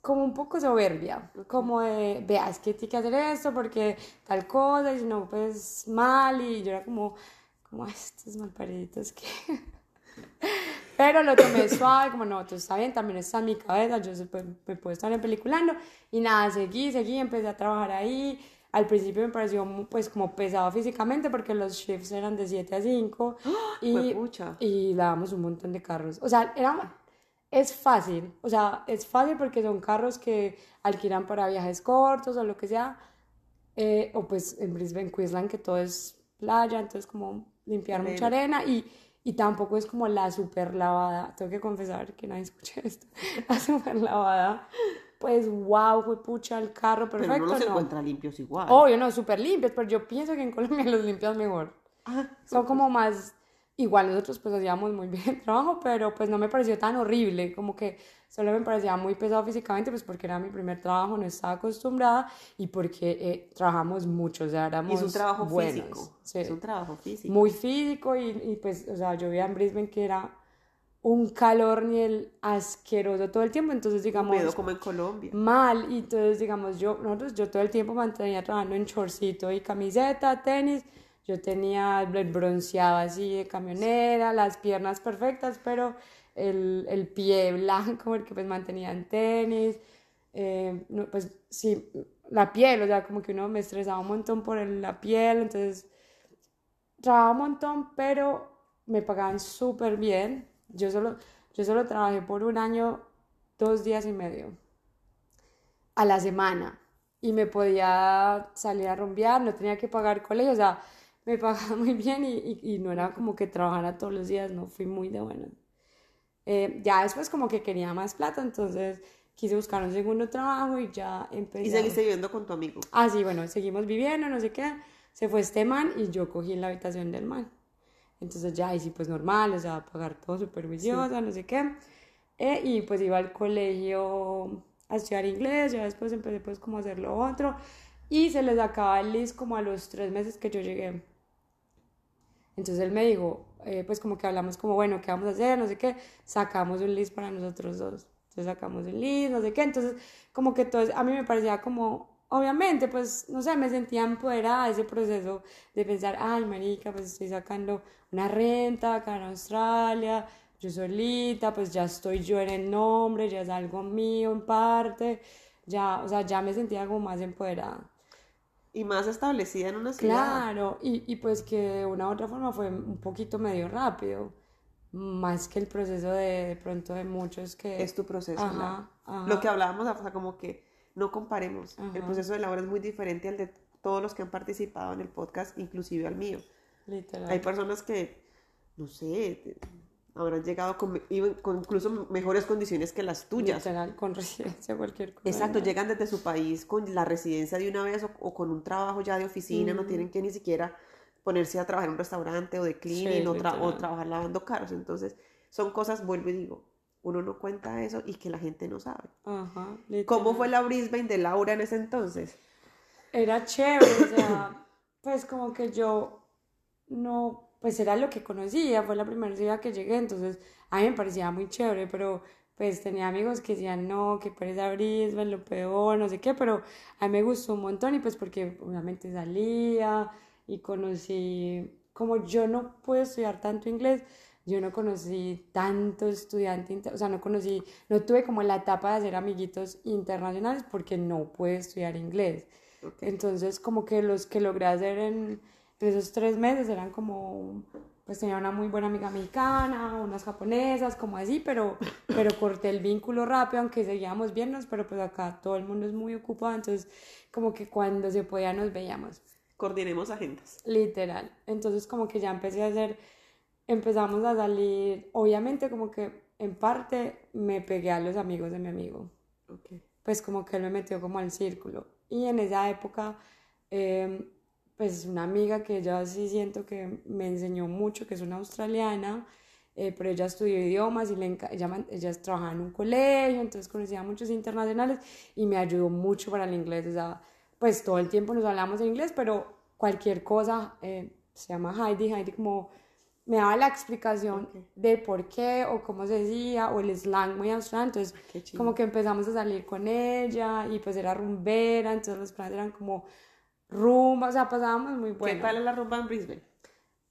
como un poco soberbia, como de, vea, es que tiene que hacer esto porque tal cosa, y si no, pues mal, y yo era como, como "Ay, estos malpariditos que... Pero lo tomé suave, como no, todo está bien, también está en mi cabeza, yo se- pues, me puedo estar en peliculando, y nada, seguí, seguí, empecé a trabajar ahí, al principio me pareció pues como pesado físicamente porque los shifts eran de 7 a 5 y, Juepucha. y lavamos un montón de carros, o sea, era, es fácil, o sea, es fácil porque son carros que alquilan para viajes cortos o lo que sea, eh, o pues en Brisbane, Queensland, que todo es playa, entonces como limpiar mucha arena y, y tampoco es como la super lavada, tengo que confesar que nadie escuche esto, la super lavada, pues wow, fue pucha el carro, Pero perfecto, uno los no. encuentra limpios igual. Obvio, no, súper limpios, pero yo pienso que en Colombia los limpias mejor. Ah, Son como más, igual nosotros pues hacíamos muy bien el trabajo, pero pues no me pareció tan horrible, como que solo me parecía muy pesado físicamente, pues porque era mi primer trabajo, no estaba acostumbrada y porque eh, trabajamos mucho, o sea, éramos es un trabajo buenos, físico. sí. Es un trabajo físico. muy físico y, y, pues, o sea, yo vivía en Brisbane que era un calor ni el asqueroso todo el tiempo, entonces digamos... Húmedo, como en Colombia. Mal, y entonces digamos yo, nosotros, yo todo el tiempo mantenía trabajando en chorcito y camiseta, tenis, yo tenía el bronceado así de camionera, las piernas perfectas, pero el, el pie blanco porque pues mantenía en tenis, eh, no, pues sí, la piel, o sea, como que uno me estresaba un montón por la piel, entonces trabajaba un montón, pero me pagaban súper bien. Yo solo, yo solo trabajé por un año, dos días y medio a la semana y me podía salir a rumbear, no tenía que pagar colegio, o sea, me pagaba muy bien y, y, no era como que trabajara todos los días, no fui muy de bueno. Eh, ya después como que quería más plata, entonces quise buscar un segundo trabajo y ya empecé. ¿Y seguiste viviendo con tu amigo? Ah, sí, bueno, seguimos viviendo, no sé qué. Se fue este man y yo cogí la habitación del man. Entonces ya, y sí, pues normal, o sea, pagar todo superviciosa, no sé qué. Eh, y pues iba al colegio a estudiar inglés, ya después empecé pues como a hacer lo otro. Y se les acaba el list como a los tres meses que yo llegué. Entonces él me dijo, eh, pues como que hablamos como, bueno, ¿qué vamos a hacer? No sé qué. Sacamos un list para nosotros dos. Entonces sacamos un list, no sé qué. Entonces como que todo, a mí me parecía como obviamente, pues, no sé, me sentía empoderada ese proceso de pensar, ay, marica, pues estoy sacando una renta acá en Australia, yo solita, pues ya estoy yo en el nombre, ya es algo mío en parte, ya, o sea, ya me sentía como más empoderada. Y más establecida en una ciudad. Claro, y, y pues que de una u otra forma fue un poquito medio rápido, más que el proceso de, de pronto de muchos que... Es tu proceso, ajá, Lo que hablábamos, o sea, como que no comparemos. El proceso de Laura es muy diferente al de todos los que han participado en el podcast, inclusive al mío. Literal. Hay personas que, no sé, habrán llegado con, con, incluso mejores condiciones que las tuyas. Literal, con residencia, cualquier cosa. Exacto, llegan desde su país con la residencia de una vez o, con un trabajo ya de oficina, no tienen que ni siquiera ponerse a trabajar en un restaurante o de cleaning o, o trabajar lavando carros. Entonces, son cosas, vuelvo y digo, uno no cuenta eso y que la gente no sabe. Ajá, ¿Cómo fue la Brisbane de Laura en ese entonces? Era chévere, o sea, pues como que yo no, pues era lo que conocía, fue la primera ciudad que llegué, entonces a mí me parecía muy chévere, pero pues tenía amigos que decían, no, que pereza Brisbane, lo peor, no sé qué, pero a mí me gustó un montón y pues porque obviamente salía y conocí, como yo no puedo estudiar tanto inglés, yo no conocí tanto estudiante, o sea, no conocí, no tuve como la etapa de hacer amiguitos internacionales porque no pude estudiar inglés. Entonces, como que los que logré hacer en, esos tres meses eran como, pues tenía una muy buena amiga mexicana, unas japonesas, como así, pero, pero corté el vínculo rápido, aunque seguíamos viéndonos, pero pues acá todo el mundo es muy ocupado, entonces como que cuando se podía nos veíamos. Coordinemos agendas. Literal. Entonces como que ya empecé a hacer empezamos a salir, obviamente como que en parte me pegué a los amigos de mi amigo. Pues como que él me metió como al círculo. Y en esa época, em, pues una amiga que yo sí siento que me enseñó mucho, que es una australiana, eh, pero ella estudió idiomas y le ella, ella trabajaba en un colegio, entonces conocía a muchos internacionales y me ayudó mucho para el inglés. O sea, pues todo el tiempo nos hablamos en inglés, pero cualquier cosa, eh, se llama Heidi, Heidi como me daba la explicación de por qué o cómo se decía o el slang muy australiano. Entonces, como que empezamos a salir con ella y pues era rumbera, entonces los planes eran como rumba, o sea, pasábamos muy bueno. ¿Qué tal es la rumba en Brisbane?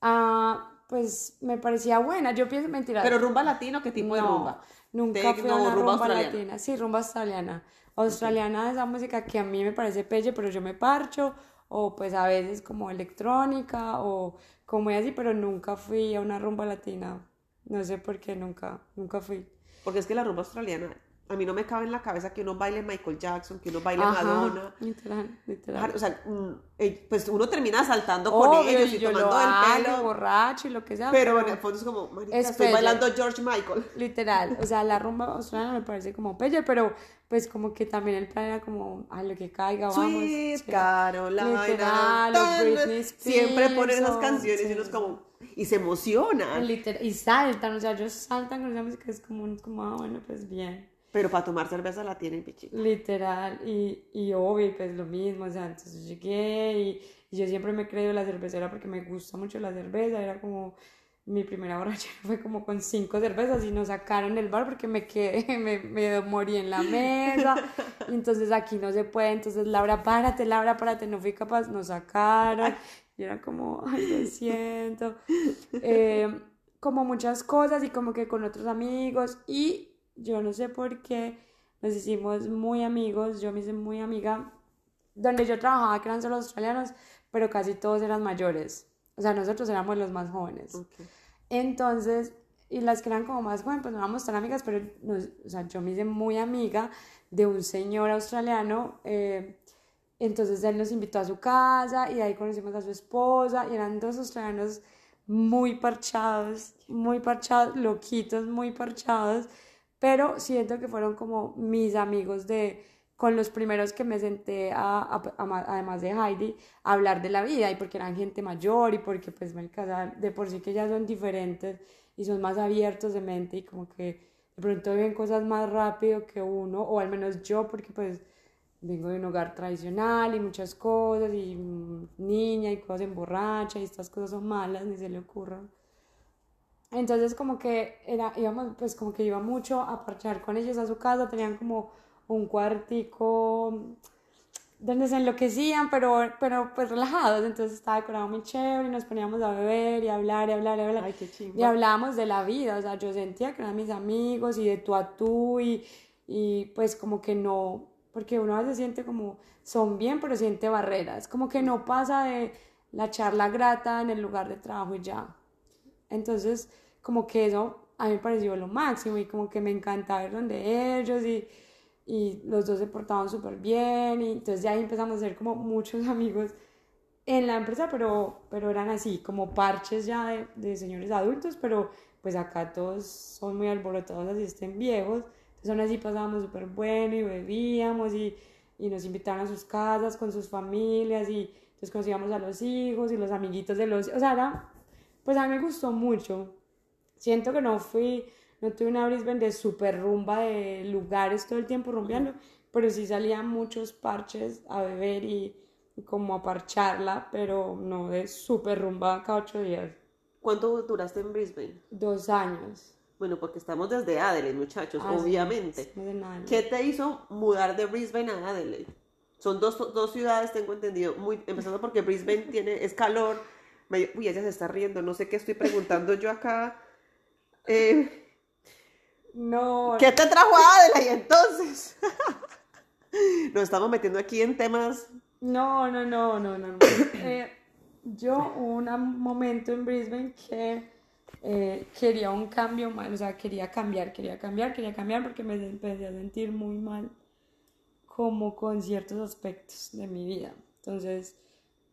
Ah, pues me parecía buena, yo pienso mentira. ¿Pero rumba latino? ¿Qué tipo de rumba? Nunca fui a una rumba, latina. Sí, rumba australiana. Australiana es esa música que a mí me parece pelle, pero yo me parcho o pues a veces como electrónica o como así, pero nunca fui a una rumba latina. No sé por qué nunca, nunca fui. Porque es que la rumba australiana, a mí no me cabe en la cabeza que uno baile Michael Jackson, que uno baile Madonna. Literal, literal. O sea, mm, eh, pues uno termina saltando con ellos y, tomando el pelo. borracho y lo que sea. Pero, en el fondo es como, marica, estoy bailando George Michael. Literal, o sea, la rumba australiana me parece como pelle, pero pues como que también el plan era como, a lo que caiga, vamos. Sweet Carolina. Literal, Britney Siempre ponen esas canciones y uno es como y se emociona. y saltan, o sea, ellos saltan con esa música, es como, como ah, bueno, pues bien. Pero para tomar cerveza la tienen pichita. Literal, y, y obvio, pues lo mismo, o sea, entonces llegué y, y, yo siempre me he creído la cervecera porque me gusta mucho la cerveza, era como, mi primera borrachera fue como con cinco cervezas y nos sacaron del bar porque me quedé, me, me morí en la mesa. Y entonces aquí no se puede. Entonces, Laura, párate, Laura, párate. No fui capaz, nos sacaron. Y era como, ay, lo siento. Eh, como muchas cosas y como que con otros amigos. Y yo no sé por qué nos hicimos muy amigos. Yo me hice muy amiga. Donde yo trabajaba, que eran solo australianos, pero casi todos eran mayores. O sea, nosotros éramos los más jóvenes. Entonces, y las que eran como más jóvenes, pues no éramos tan amigas, pero o sea, yo me hice muy amiga de un señor australiano. Eh, entonces él nos invitó a su casa y ahí conocimos a su esposa y eran dos australianos muy parchados, muy parchados, loquitos, muy parchados, pero siento que fueron como mis amigos de, con los primeros que me senté, a, además de Heidi, a hablar de la vida y porque eran gente mayor y porque pues me de por sí que ya son diferentes y son más abiertos de mente y como que de pronto ven cosas más rápido que uno, o al menos yo porque pues vengo de un hogar tradicional y muchas cosas y mm, niña y cosas en borracha y estas cosas son malas, ni se le ocurran. Entonces como que era, íbamos, pues como que iba mucho a parchar con ellos a su casa, tenían como un cuartico donde se enloquecían, pero, pero pues relajados, entonces estaba decorado muy chévere y nos poníamos a beber y a hablar y hablar y hablar. Ay, qué y hablábamos de la vida, o sea, yo sentía que eran mis amigos y de tú a tú y, y pues como que no, porque uno a veces siente como son bien, pero siente barreras, como que no pasa de la charla grata en el lugar de trabajo y ya. Entonces, como que eso a mí me pareció lo máximo y como que me encantaba ver donde ellos y y los dos se portaban súper bien y entonces ya ahí empezamos a ser como muchos amigos en la empresa, pero, pero eran así, como parches ya de, de señores adultos, pero pues acá todos son muy alborotados, así estén viejos, entonces aún así pasábamos súper bueno y bebíamos y, y nos invitaban a sus casas con sus familias y entonces conocíamos a los hijos y los amiguitos de los, o sea, era, pues a mí me gustó mucho, siento que no fui no tuve una Brisbane de super rumba de lugares todo el tiempo rumbeando, pero sí salían muchos parches a beber y, como a parcharla, pero no de super rumba cada ocho días. ¿Cuánto duraste en Brisbane? Dos años. Bueno, porque estamos desde Adelaide, muchachos, ah, obviamente. ¿Qué te hizo mudar de Brisbane a Adelaide? Son dos, dos ciudades, tengo entendido, muy, empezando porque Brisbane tiene, es calor. uy, ella se está riendo, no sé qué estoy preguntando yo acá. Eh, no. ¿Qué te trajo a Adela y entonces? Nos estamos metiendo aquí en temas. No, no, no, no, no. Eh, yo hubo un momento en Brisbane que eh, quería un cambio mal, o sea, quería cambiar, quería cambiar, quería cambiar porque me empecé a sentir muy mal como con ciertos aspectos de mi vida. Entonces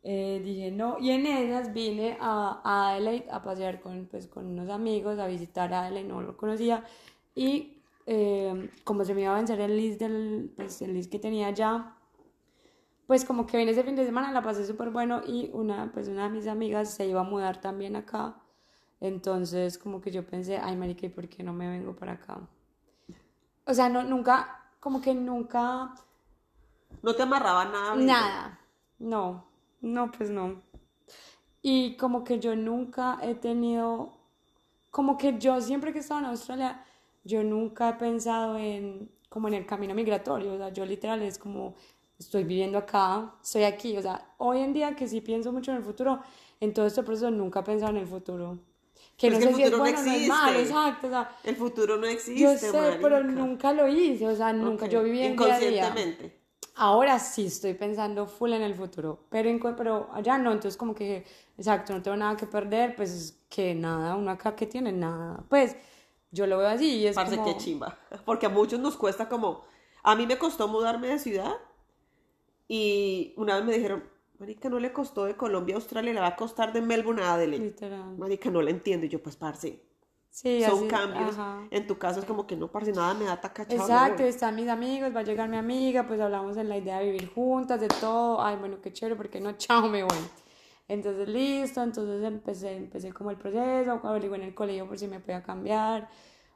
eh, dije no, y en esas vine a, Adelaide a pasear con, pues, con unos amigos, a visitar a Adelaide, no lo conocía, y eh, como se me iba a vencer el list, del, pues, el list que tenía ya, pues como que vine ese fin de semana, la pasé súper bueno y una, pues una de mis amigas se iba a mudar también acá. Entonces como que yo pensé, ay marica, ¿y por qué no me vengo para acá? O sea, no, nunca, como que nunca... ¿No te amarraba nada? Nada, no, no, pues no. Y como que yo nunca he tenido, como que yo siempre que estaba en Australia, yo nunca he pensado en como en el camino migratorio, o sea, yo literal es como estoy viviendo acá, estoy aquí, o sea, hoy en día que sí pienso mucho en el futuro, en todo este proceso nunca he pensado en el futuro. Que no sé si es bueno o no es malo, exacto, o sea, el futuro no existe, Yo sé, pero nunca lo hice, o sea, nunca. Yo viví en día a día. Ahora sí estoy pensando full en el futuro, pero, en, pero allá no, entonces como que, exacto, no tengo nada que perder, pues que nada, uno acá que tiene nada, pues yo lo veo así y es Parce, como... chimba. Porque a muchos nos cuesta como... A mí me costó mudarme de ciudad y una vez me dijeron, Marica, no le costó de Colombia a Australia, le va a costar de Melbourne a Adelaide. Literal. Marica, no la entiendo. Y yo, pues, parce, sí, son cambios. En tu caso es como que no, parce, nada me da tacachado. Exacto, están mis amigos, va a llegar mi amiga, pues hablamos en la idea de vivir juntas, de todo. Ay, bueno, qué chévere, porque no, chao, me voy. Entonces, listo, entonces empecé, empecé como el proceso, averigué en el colegio por si me podía cambiar,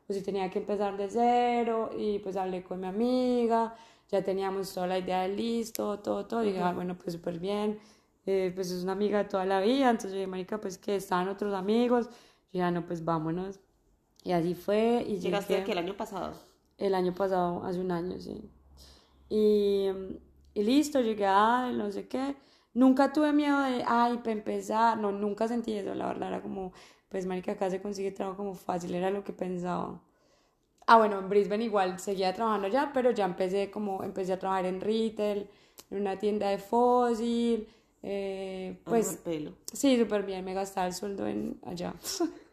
o si tenía que empezar de cero, y pues hablé con mi amiga, ya teníamos toda la idea de listo, todo, todo, y dije, ah, bueno, pues súper bien, eh, pues es una amiga de toda la vida, entonces yo dije, marica, pues que estaban otros amigos, Y ya, no, pues vámonos. Y así fue. Y ¿Llegaste aquí el año pasado? El año pasado, hace un año, sí. Y, y listo, llegué a no sé qué. Nunca tuve miedo de, ay, para empezar. No, nunca sentí eso, la verdad. Era como, pues, marica, acá se consigue trabajo como fácil, era lo que pensaba. Ah, bueno, en Brisbane igual seguía trabajando ya, pero ya empecé como, empecé a trabajar en retail, en una tienda de fósil. eh, Pues, pues, pelo. Sí, súper bien, me gastaba el sueldo en allá.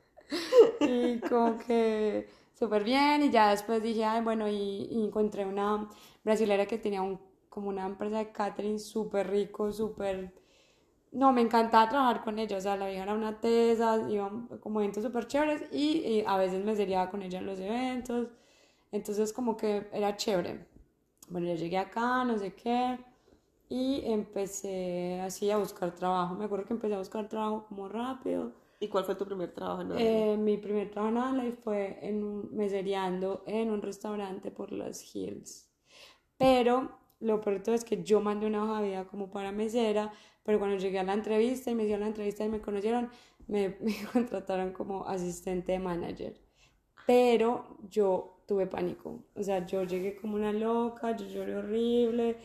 y como que súper bien, y ya después dije, ay, bueno, y, y encontré una brasilera que tenía un, como una empresa de catering súper rico, súper... No, me encantaba trabajar con ella, o sea, la vieja era una tesa, iban como eventos súper chéveres y, y a veces me seriaba con ella en los eventos, entonces como que era chévere. Bueno, yo llegué acá, no sé qué, y empecé así a buscar trabajo. Me acuerdo que empecé a buscar trabajo como rápido. ¿Y cuál fue tu primer trabajo en? Eh, mi primer trabajo en Adelaide fue en mesereando en un restaurante por las Hills. Pero lo peor todo es que yo mandé una hoja de vida como para mesera, pero cuando llegué a la entrevista y me hicieron la entrevista y me conocieron, me, me contrataron como asistente de manager. Pero yo tuve pánico. O sea, yo llegué como una loca, yo lloré horrible,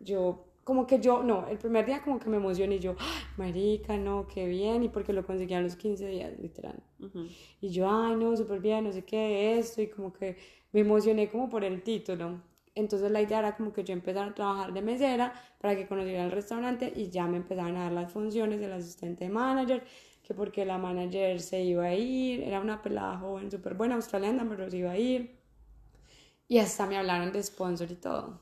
yo como que yo, no, el primer día como que me emocioné y yo, "Ay, marica, no, qué bien, y porque lo conseguí a los 15 días, literal. Ujú. Y yo, ay, no, súper bien, no sé qué, esto, y como que me emocioné como por el título. Entonces la idea era como que yo empezara a trabajar de mesera para que conociera el restaurante y ya me empezaban a dar las funciones del asistente de manager, que porque la manager se iba a ir, era una pelada joven, súper buena, australiana, pero se iba a ir. Y hasta me hablaron de sponsor y todo.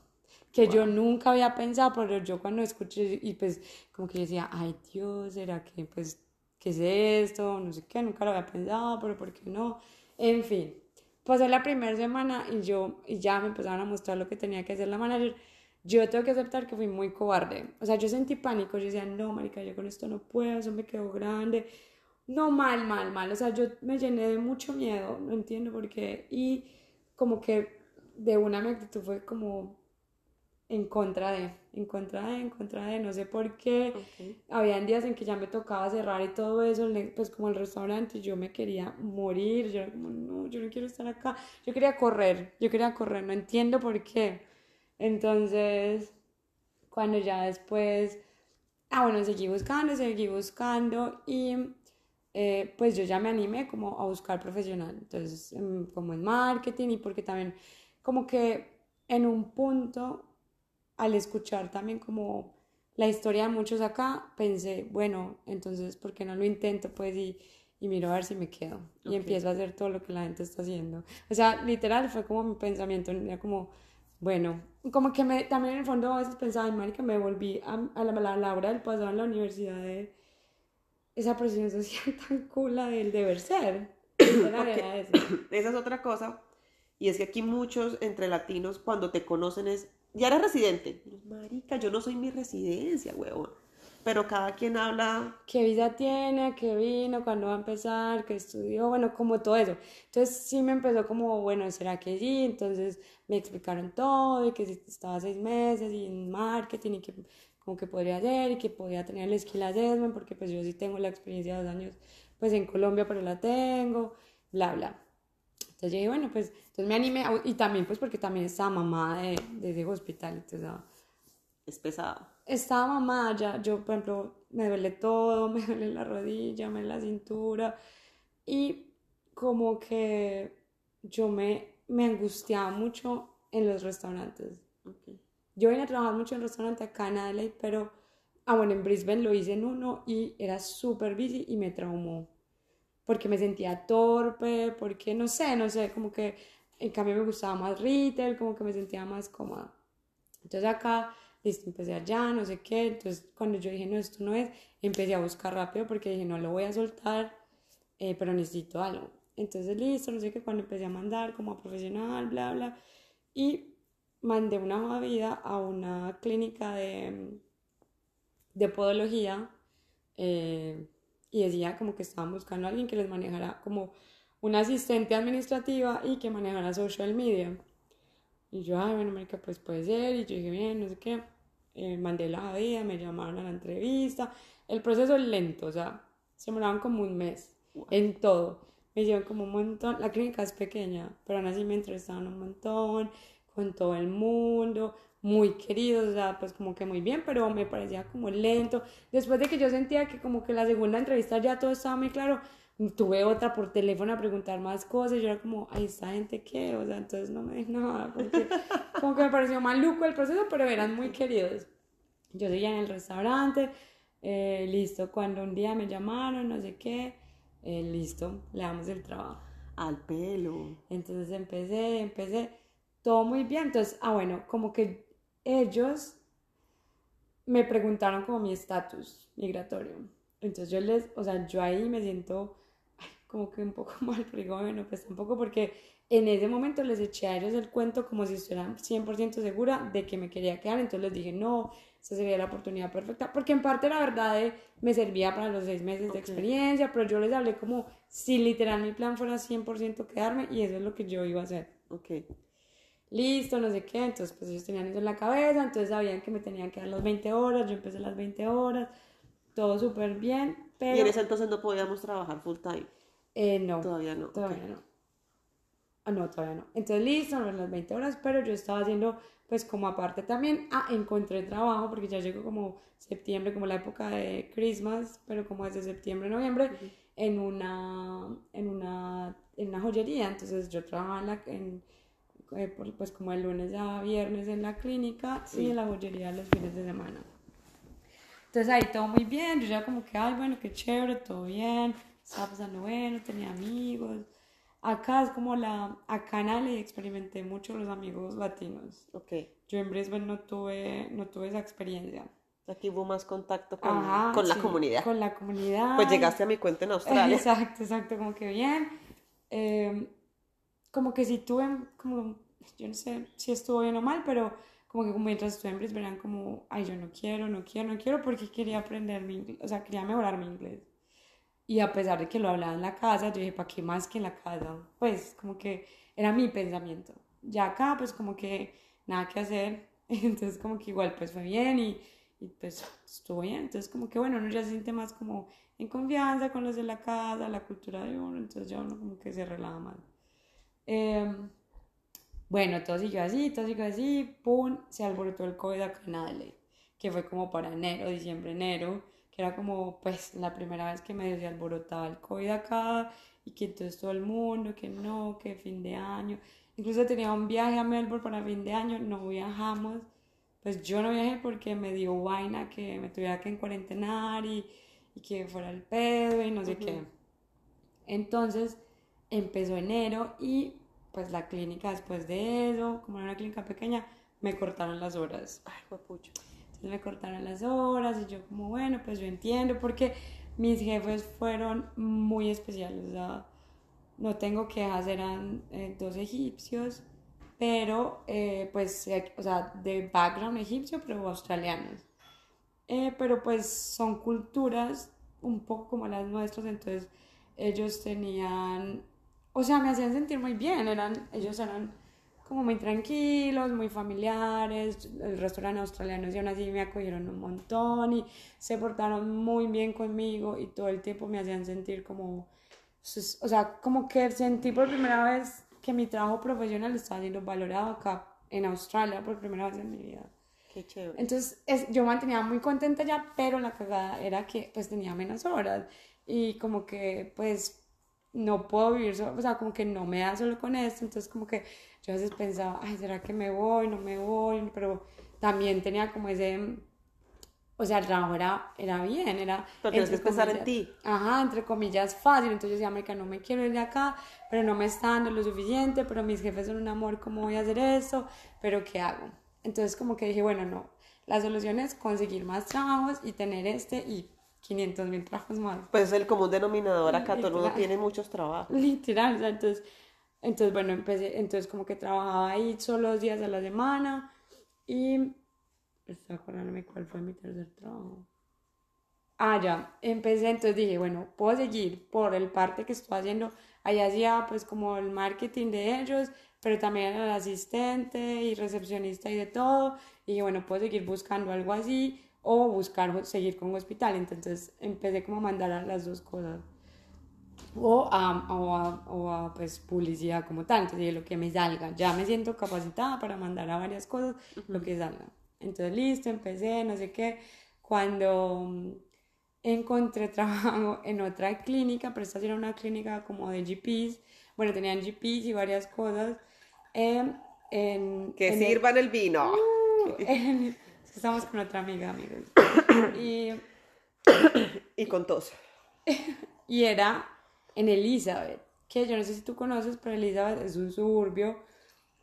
Que yo nunca había pensado, pero yo cuando escuché y pues como que yo decía, ay Dios, ¿será que pues, qué es esto? No sé qué, nunca lo había pensado, pero ¿por qué no? En fin, pasó la primera semana y yo, y ya me empezaron a mostrar lo que tenía que hacer la manager. Yo tengo que aceptar que fui muy cobarde. O sea, yo sentí pánico. Yo decía, no, marica, yo con esto no puedo, eso me quedó grande. No, mal, mal, mal. O sea, yo me llené de mucho miedo, no entiendo por qué. Y como que de una mi actitud fue como en contra de, en contra de, en contra de, no sé por qué. Ok. Habían días en que ya me tocaba cerrar y todo eso, pues como el restaurante, yo me quería morir, yo era como, no, yo no quiero estar acá, yo quería correr, yo quería correr, no entiendo por qué. Entonces, cuando ya después, ah, bueno, seguí buscando, seguí buscando y eh, pues yo ya me animé como a buscar profesional, entonces em, como en marketing y porque también como que en un punto al escuchar también como la historia de muchos acá, pensé, bueno, entonces, ¿por qué no lo intento? Pues y, y miro a ver si me quedo. Y empiezo a hacer todo lo que la gente está haciendo. O sea, literal fue como mi pensamiento, era como, bueno, como que me, también en el fondo a veces pensaba, ay, marica, me volví a, a la, a la hora del pasado en la universidad de esa presión social tan cool la del deber ser. Esa es otra cosa. Y es que aquí muchos entre latinos, cuando te conocen, es. Ya eres residente. Marica, yo no soy mi residencia, huevón. Pero cada quien habla. qué visa tiene, qué vino, cuándo va a empezar, qué estudió, bueno, como todo eso. Entonces sí me empezó como, bueno, ¿será que sí? Entonces me explicaron todo y que si estaba seis meses y en marketing y que como que podría hacer y que podía tener el skill assessment porque pues yo sí tengo la experiencia de dos años pues en Colombia, pero la tengo, bla, bla. Entonces yo dije, bueno, pues entonces me animé a- y también pues porque también estaba mamá de, de ese hospital, entonces... ah, Es pesado. estaba mamá, ya, yo, por ejemplo, me duele todo, me duele la rodilla, me duele la cintura, y como que yo me, me angustiaba mucho en los restaurantes. Ok. Yo vine a trabajar mucho en restaurante acá en Adelaide, pero, ah, bueno, en Brisbane lo hice en uno y era súper busy y me traumó, porque me sentía torpe, porque no sé, no sé, como que en cambio me gustaba más retail, como que me sentía más cómoda. Entonces acá, listo, empecé allá, no sé qué, entonces cuando yo dije, no, esto no es, empecé a buscar rápido porque dije, no lo voy a soltar, eh, pero necesito algo. Entonces, listo, no sé qué, cuando empecé a mandar como a profesional, bla, bla, y mandé una hoja de vida a una clínica de, de podología eh, y decía como que estaban buscando a alguien que les manejara como una asistente administrativa y que manejara social media. Y yo, ay, bueno, marica, pues puede ser. Y yo dije, bien, no sé qué. Eh, mandé la vida, me llamaron a la entrevista. El proceso es lento, o sea, se demoraban como un mes. en todo. Me hicieron como un montón, la clínica es pequeña, pero aún así me entrevistaron un montón, con todo el mundo, muy queridos, o sea, pues como que muy bien, pero me parecía como lento. Después de que yo sentía que como que la segunda entrevista ya todo estaba muy claro, tuve otra por teléfono a preguntar más cosas, yo era como, ay, esta gente qué, o sea, entonces no me dije nada, como que, como que me pareció maluco el proceso, pero eran muy queridos. Yo seguía en el restaurante, eh, listo, cuando un día me llamaron, no sé qué, eh, listo, le damos el trabajo. Al pelo. Entonces empecé, empecé, todo muy bien, entonces, ah, bueno, como que ellos me preguntaron como mi estatus migratorio. Entonces yo les, o sea, yo ahí me siento como que un poco mal, pero digo, bueno, pues tampoco porque en ese momento les eché a ellos el cuento como si estuvieran 100% segura de que me quería quedar, entonces les dije, no, esa sería la oportunidad perfecta, porque en parte la verdad eh, me servía para los seis meses de experiencia, pero yo les hablé como si literal mi plan fuera 100% quedarme y eso es lo que yo iba a hacer. Ok. Listo, no sé qué, entonces pues ellos tenían eso en la cabeza, entonces sabían que me tenían que dar las 20 horas, yo empecé las 20 horas, todo súper bien, pero... Y en ese entonces no podíamos trabajar full time. Eh, no. Todavía no. Todavía no. Ah, no, todavía no. Entonces, listo, las 20 horas, pero yo estaba haciendo, pues, como aparte también, ah, encontré trabajo, porque ya llegó como septiembre, como la época de Christmas, pero como desde septiembre, noviembre, en una, en una, en una joyería. Entonces, yo trabajaba en la, en, pues, como el lunes a viernes en la clínica y en la joyería los fines de semana. Entonces, ahí todo muy bien, yo ya como que, ay, bueno, qué chévere, todo bien estaba pasando bueno, tenía amigos. Acá es como la, acá en Ale experimenté mucho los amigos latinos. Ok. Yo en Brisbane no tuve, no tuve esa experiencia. Aquí hubo más contacto con, con la comunidad. Con la comunidad. Pues llegaste a mi cuenta en Australia. Exacto, exacto, como que bien. Em, como que si tuve, como, yo no sé si estuvo bien o mal, pero como que mientras estuve en Brisbane eran como, ay, yo no quiero, no quiero, no quiero porque quería aprender mi inglés, o sea, quería mejorar mi inglés. Y a pesar de que lo hablaba en la casa, yo dije, ¿para qué más que en la casa? Pues como que era mi pensamiento. Ya acá, pues como que nada que hacer. Entonces como que igual pues fue bien y, y pues estuvo bien. Entonces como que bueno, uno ya se siente más como en confianza con los de la casa, la cultura de uno. Entonces ya uno como que se relaja más. Em, bueno, todo siguió así, todo siguió así. Pum, se alborotó el COVID acá en Adelaide. Que fue como para enero, diciembre, enero que era como pues la primera vez que me se alborotaba el COVID acá y que entonces todo el mundo, que no, que fin de año. Incluso tenía un viaje a Melbourne para fin de año, no viajamos. Pues yo no viajé porque me dio vaina que me tuviera que en cuarentenar y, y que fuera el pedo y no sé qué. Entonces empezó enero y pues la clínica después de eso, como era una clínica pequeña, me cortaron las horas. Ay, guapucho me cortaron las horas y yo como, bueno, pues yo entiendo porque mis jefes fueron muy especiales, o sea, no tengo quejas, eran eh, dos egipcios, pero eh, pues, o sea, de background egipcio, pero australianos. Eh, pero pues son culturas un poco como las nuestras, entonces ellos tenían, o sea, me hacían sentir muy bien, eran, ellos eran como muy tranquilos, muy familiares, el restaurante australiano y aún así me acogieron un montón y se portaron muy bien conmigo y todo el tiempo me hacían sentir como, o sea, como que sentí por primera vez que mi trabajo profesional estaba siendo valorado acá en Australia por primera vez en mi vida. Qué chévere. Entonces es, yo mantenía muy contenta ya, pero la cagada era que pues tenía menos horas y como que pues no puedo vivir solo, o sea, como que no me da solo con esto, entonces como que yo a veces pensaba, ay, ¿será que me voy? No me voy, pero también tenía como ese, o sea, el trabajo era, era bien, era... Pero tienes que pensar en ti. Ajá, entre comillas, fácil, entonces yo decía, América, no me quiero ir de acá, pero no me está dando lo suficiente, pero mis jefes son un amor, ¿cómo voy a hacer eso? Pero ¿qué hago? Entonces como que dije, bueno, no, la solución es conseguir más trabajos y tener este y 500 mil trabajos más. Pues el común denominador acá, todo el mundo tiene muchos trabajos. Literal, o sea, entonces entonces, bueno, empecé, entonces como que trabajaba ahí solo dos días a la semana y estoy acordándome cuál fue mi tercer trabajo. Ah, ya, empecé, entonces dije, bueno, puedo seguir por el parte que estoy haciendo. Ahí hacía pues como el marketing de ellos, pero también era el asistente y recepcionista y de todo. Y dije, bueno, puedo seguir buscando algo así o buscar seguir con hospital. Entonces empecé como a mandar a las dos cosas. o a, o a, o a, pues, publicidad como tal. Entonces, lo que me salga, ya me siento capacitada para mandar a varias cosas, lo que salga. Entonces, listo, empecé, no sé qué. Cuando mm, encontré trabajo en otra clínica, pero esta era una clínica como de GPs, bueno, tenían GPs y varias cosas. Eh, en, que en sirvan el, vino. Uh, en, estamos con otra amiga, amigos. y, y con tos. y era en Elizabeth, que yo no sé si tú conoces, pero Elizabeth es un suburbio,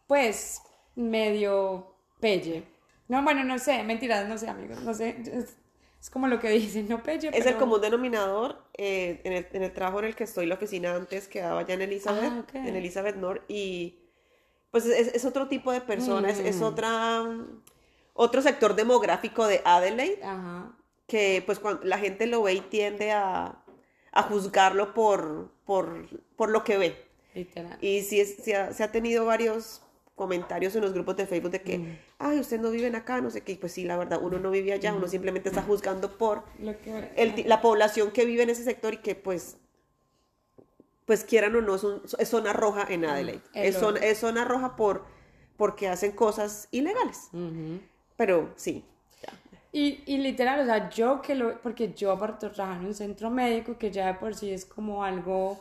pues, medio pelle. No, bueno, no sé, mentiras, no sé, amigos, no sé. Es, es como lo que dicen, no pelle. Es pero... el común denominador eh, en, el, en, el, trabajo en el que estoy, la oficina antes quedaba ya en Elizabeth, ah, okay. en Elizabeth North, y pues es, es otro tipo de personas, mm. es otra, otro sector demográfico de Adelaide, Ajá. que pues cuando la gente lo ve y tiende a, a juzgarlo por, por, por, lo que ve. Literal. Y sí, es, sí ha, se ha tenido varios comentarios en los grupos de Facebook de que, mm. ay, ustedes no viven acá, no sé qué, pues sí, la verdad, uno no vive allá, mm. uno simplemente está juzgando por que... el, la población que vive en ese sector y que pues pues quieran o no, es, un, es zona roja en Adelaide. Mm, es, zona, es, zona, roja por, porque hacen cosas ilegales. -huh. Pero sí. Y, y, literal, o sea, yo que lo, porque yo aparte trabajo en un centro médico que ya de por sí es como algo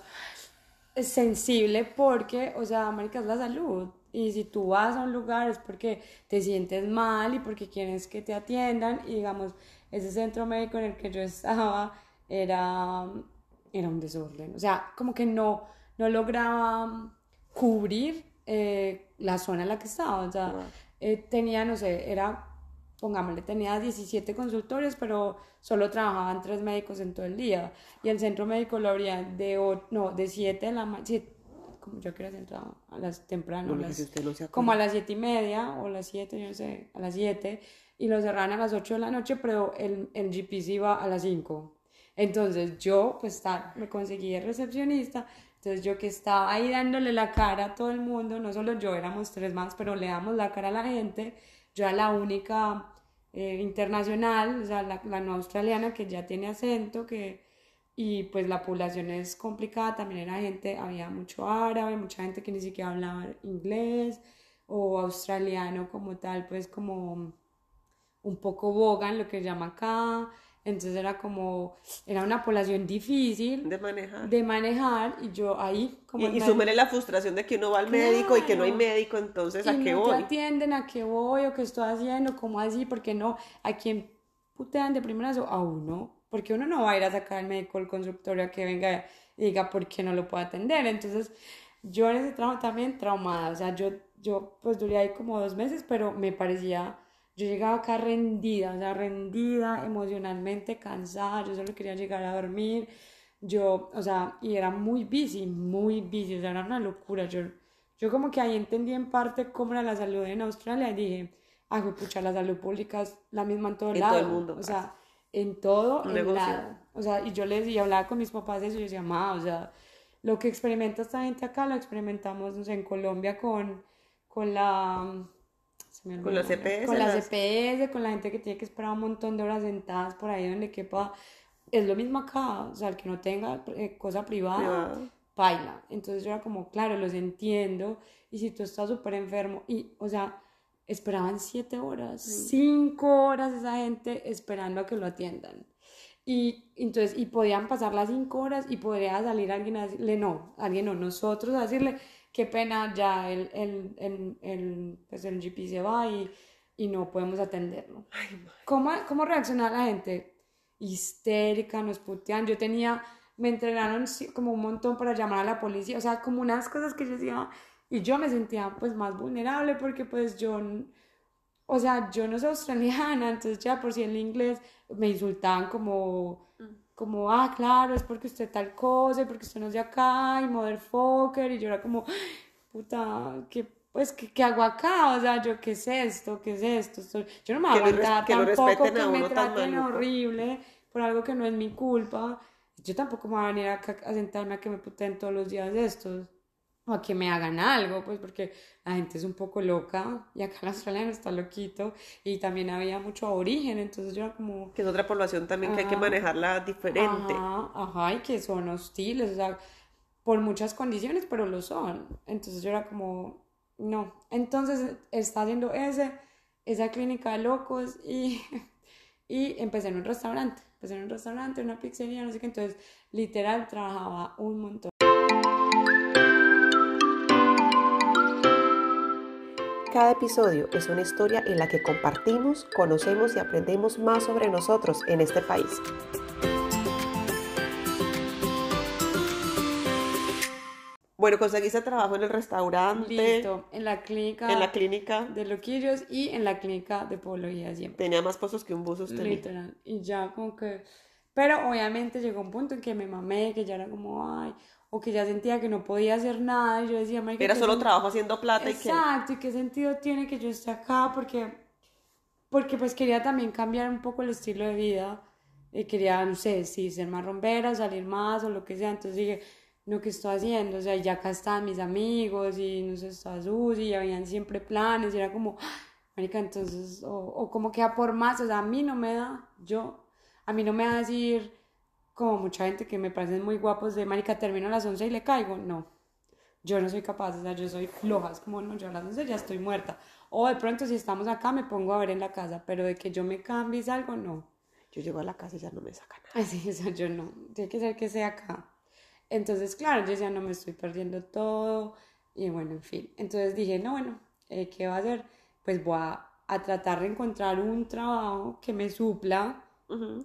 sensible porque, o sea, América es la salud. Y si tú vas a un lugar es porque te sientes mal y porque quieres que te atiendan. Y digamos, ese centro médico en el que yo estaba era era un desorden. O sea, como que no, no lograba cubrir eh, la zona en la que estaba. O sea, eh, tenía, no sé, era, pongámosle, tenía 17 consultorios, pero solo trabajaban tres médicos en todo el día. Y el centro médico lo abría de, o, no, de 7 de la mañana. Como yo quiero entrar a las temprano, no, las, como a las 7 y media o las 7, yo no sé, a las 7, y lo cerraban a las 8 de la noche, pero el, el GP se iba a las 5. Entonces yo, pues me conseguí de recepcionista, entonces yo que estaba ahí dándole la cara a todo el mundo, no solo yo, éramos tres más, pero le damos la cara a la gente, era la única eh, internacional, o sea, la, la, no australiana que ya tiene acento, que, y pues la población es complicada, también era gente, había mucho árabe, mucha gente que ni siquiera hablaba inglés, o australiano como tal, pues como un poco bogan, lo que llama acá, entonces era como, era una población difícil de manejar. De manejar y yo ahí como... Y, y súmele la frustración de que uno va al claro. médico y que no hay médico, entonces ¿a y qué no voy? te atienden, ¿a qué voy? ¿O qué estoy haciendo? ¿Cómo así? porque no? ¿A quién putean de primerazo? A uno. Porque uno no va a ir a sacar al médico el consultorio a que venga y diga por qué no lo puedo atender. Entonces yo en ese trabajo también traumada. O sea, yo, yo pues duré ahí como dos meses, pero me parecía yo llegaba acá rendida, o sea, rendida, emocionalmente cansada, yo solo quería llegar a dormir, yo, o sea, y era muy busy, muy busy, o sea, era una locura, yo, yo como que ahí entendí en parte cómo era la salud en Australia y dije, ah, pucha, la salud pública es la misma en todo en lado, todo el mundo, o sea, en todo Un el negocio. lado, o sea, y yo les y hablaba con mis papás de eso y yo decía, ma, o sea, lo que experimenta esta gente acá lo experimentamos, no sé, en Colombia con, con la con las EPS. Con las EPS, con la gente que tiene que esperar un montón de horas sentadas por ahí donde quepa. Es lo mismo acá, o sea, el que no tenga eh, cosa privada, Privado. baila. Entonces yo era como, claro, los entiendo. Y si tú estás súper enfermo, y, o sea, esperaban siete horas, Sí. cinco horas esa gente esperando a que lo atiendan. Y entonces, y podían pasar las cinco horas y podría salir alguien a decirle, no, alguien no, nosotros a decirle, qué pena, ya el, el, el, el, pues el GP se va y, y no podemos atenderlo. Ay. ¿Cómo, ¿Cómo reacciona la gente? Histérica, nos putean. Yo tenía, me entrenaron sí, como un montón para llamar a la policía, o sea, como unas cosas que yo decía, y yo me sentía pues más vulnerable porque pues yo, o sea, yo no soy australiana, entonces ya por si en inglés me insultaban como como, ah, claro, es porque usted tal cosa, y porque usted no es de acá, y motherfucker, y yo era como, puta, ¿qué, pues, ¿qué, qué hago acá? O sea, yo, ¿qué es esto? ¿Qué es esto? Yo no me voy a Que aguantar tampoco que me traten horrible por algo que no es mi culpa. Yo tampoco me voy a venir acá a sentarme a que me puteen todos los días de estos. O a que me hagan algo, pues porque la gente es un poco loca y acá el australiano está loquito y también había mucho aborigen, entonces yo era como, Que es otra población también que hay que Ajá. manejarla diferente. Ajá, ajá, y que son hostiles, o sea, por muchas condiciones, pero lo son. Entonces yo era como, no. Entonces está haciendo ese, esa clínica de locos y, y empecé en un restaurante. Empecé en un restaurante, una pizzería, no sé qué. Entonces, literal, trabajaba un montón. Cada episodio es una historia en la que compartimos, conocemos y aprendemos más sobre nosotros en este país. Bueno, conseguiste trabajo en el restaurante. Listo, en la clínica. En la clínica. De Loquillos y en la clínica de Poblogía siempre. Tenía más pozos que un bus usted. Literal. Y ya como que... Pero obviamente llegó un punto en que me mamé, que ya era como, ay, o que ya sentía que no podía hacer nada. Y yo decía, Marica, Era solo trabajo haciendo plata Exacto, y que... Exacto, y qué sentido tiene que yo esté acá, porque, porque pues quería también cambiar un poco el estilo de vida. Y quería, no sé, si ser más rompera, salir más o lo que sea. Entonces dije lo que estoy haciendo, o sea, ya acá estaban mis amigos y no sé, estaba Susi y habían siempre planes y era como, ah, marica, entonces, o, o, como que a por más, o sea, a mí no me da, yo, a mí no me da decir, como mucha gente que me parecen muy guapos de, marica, termino a las 11 y le caigo, no, yo no soy capaz, o sea, yo soy floja, es como, no, yo a las 11 ya estoy muerta, o de pronto si estamos acá me pongo a ver en la casa, pero de que yo me cambie y algo, no. Yo llego a la casa y ya no me sacan nada. Así, o sea, yo no, tiene que ser que sea acá. Entonces, claro, yo ya no me estoy perdiendo todo y bueno, en fin. Entonces dije, no, bueno, eh, ¿qué va a hacer? Pues voy a, tratar de encontrar un trabajo que me supla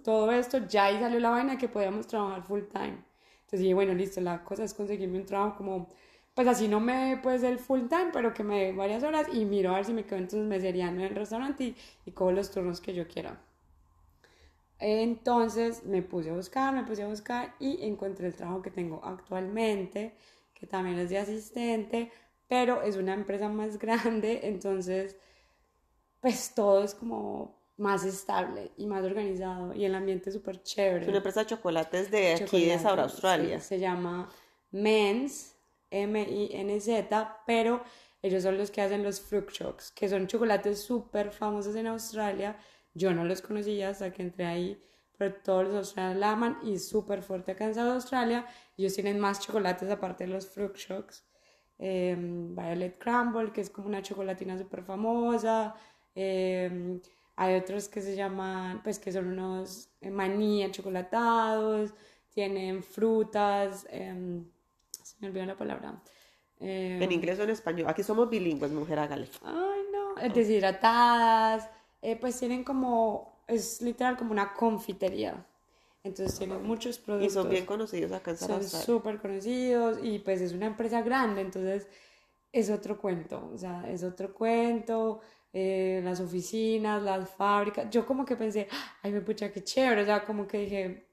todo esto. Ya ahí salió la vaina que podíamos trabajar full time. Entonces dije, bueno, listo, la cosa es conseguirme un trabajo como, pues así no me puede ser full time, pero que me dé varias horas y miro a ver si me quedo entonces me serían en el restaurante y, y los turnos que yo quiera. Entonces me puse a buscar, me puse a buscar y encontré el trabajo que tengo actualmente, que también es de asistente, pero es una empresa más grande, entonces pues todo es como más estable y más organizado y el ambiente es súper chévere. Es una empresa de chocolates de aquí de Saura, Australia. se llama Men's, M-I-N-Z, pero ellos son los que hacen los Fruit Shocks, que son chocolates súper famosos en Australia yo no los conocía hasta que entré ahí, pero todos los australianos la aman y súper fuerte acá en Australia. Ellos tienen más chocolates aparte de los Fruit Shocks. Em, Violet Crumble, que es como una chocolatina súper famosa. Em, hay otros que se llaman, pues que son unos eh, maní chocolatados. Tienen frutas. Em, se me olvidó la palabra. en inglés o en español. Aquí somos bilingües, mujer, hágale. Ay, no. Deshidratadas. Eh, pues tienen como, es literal como una confitería. Entonces tienen muchos productos. Y son bien conocidos acá en Son súper conocidos y pues es una empresa grande, entonces es otro cuento, o sea, es otro cuento, eh, las oficinas, las fábricas. Yo como que pensé, ay, me pucha, qué chévere, o sea, como que dije,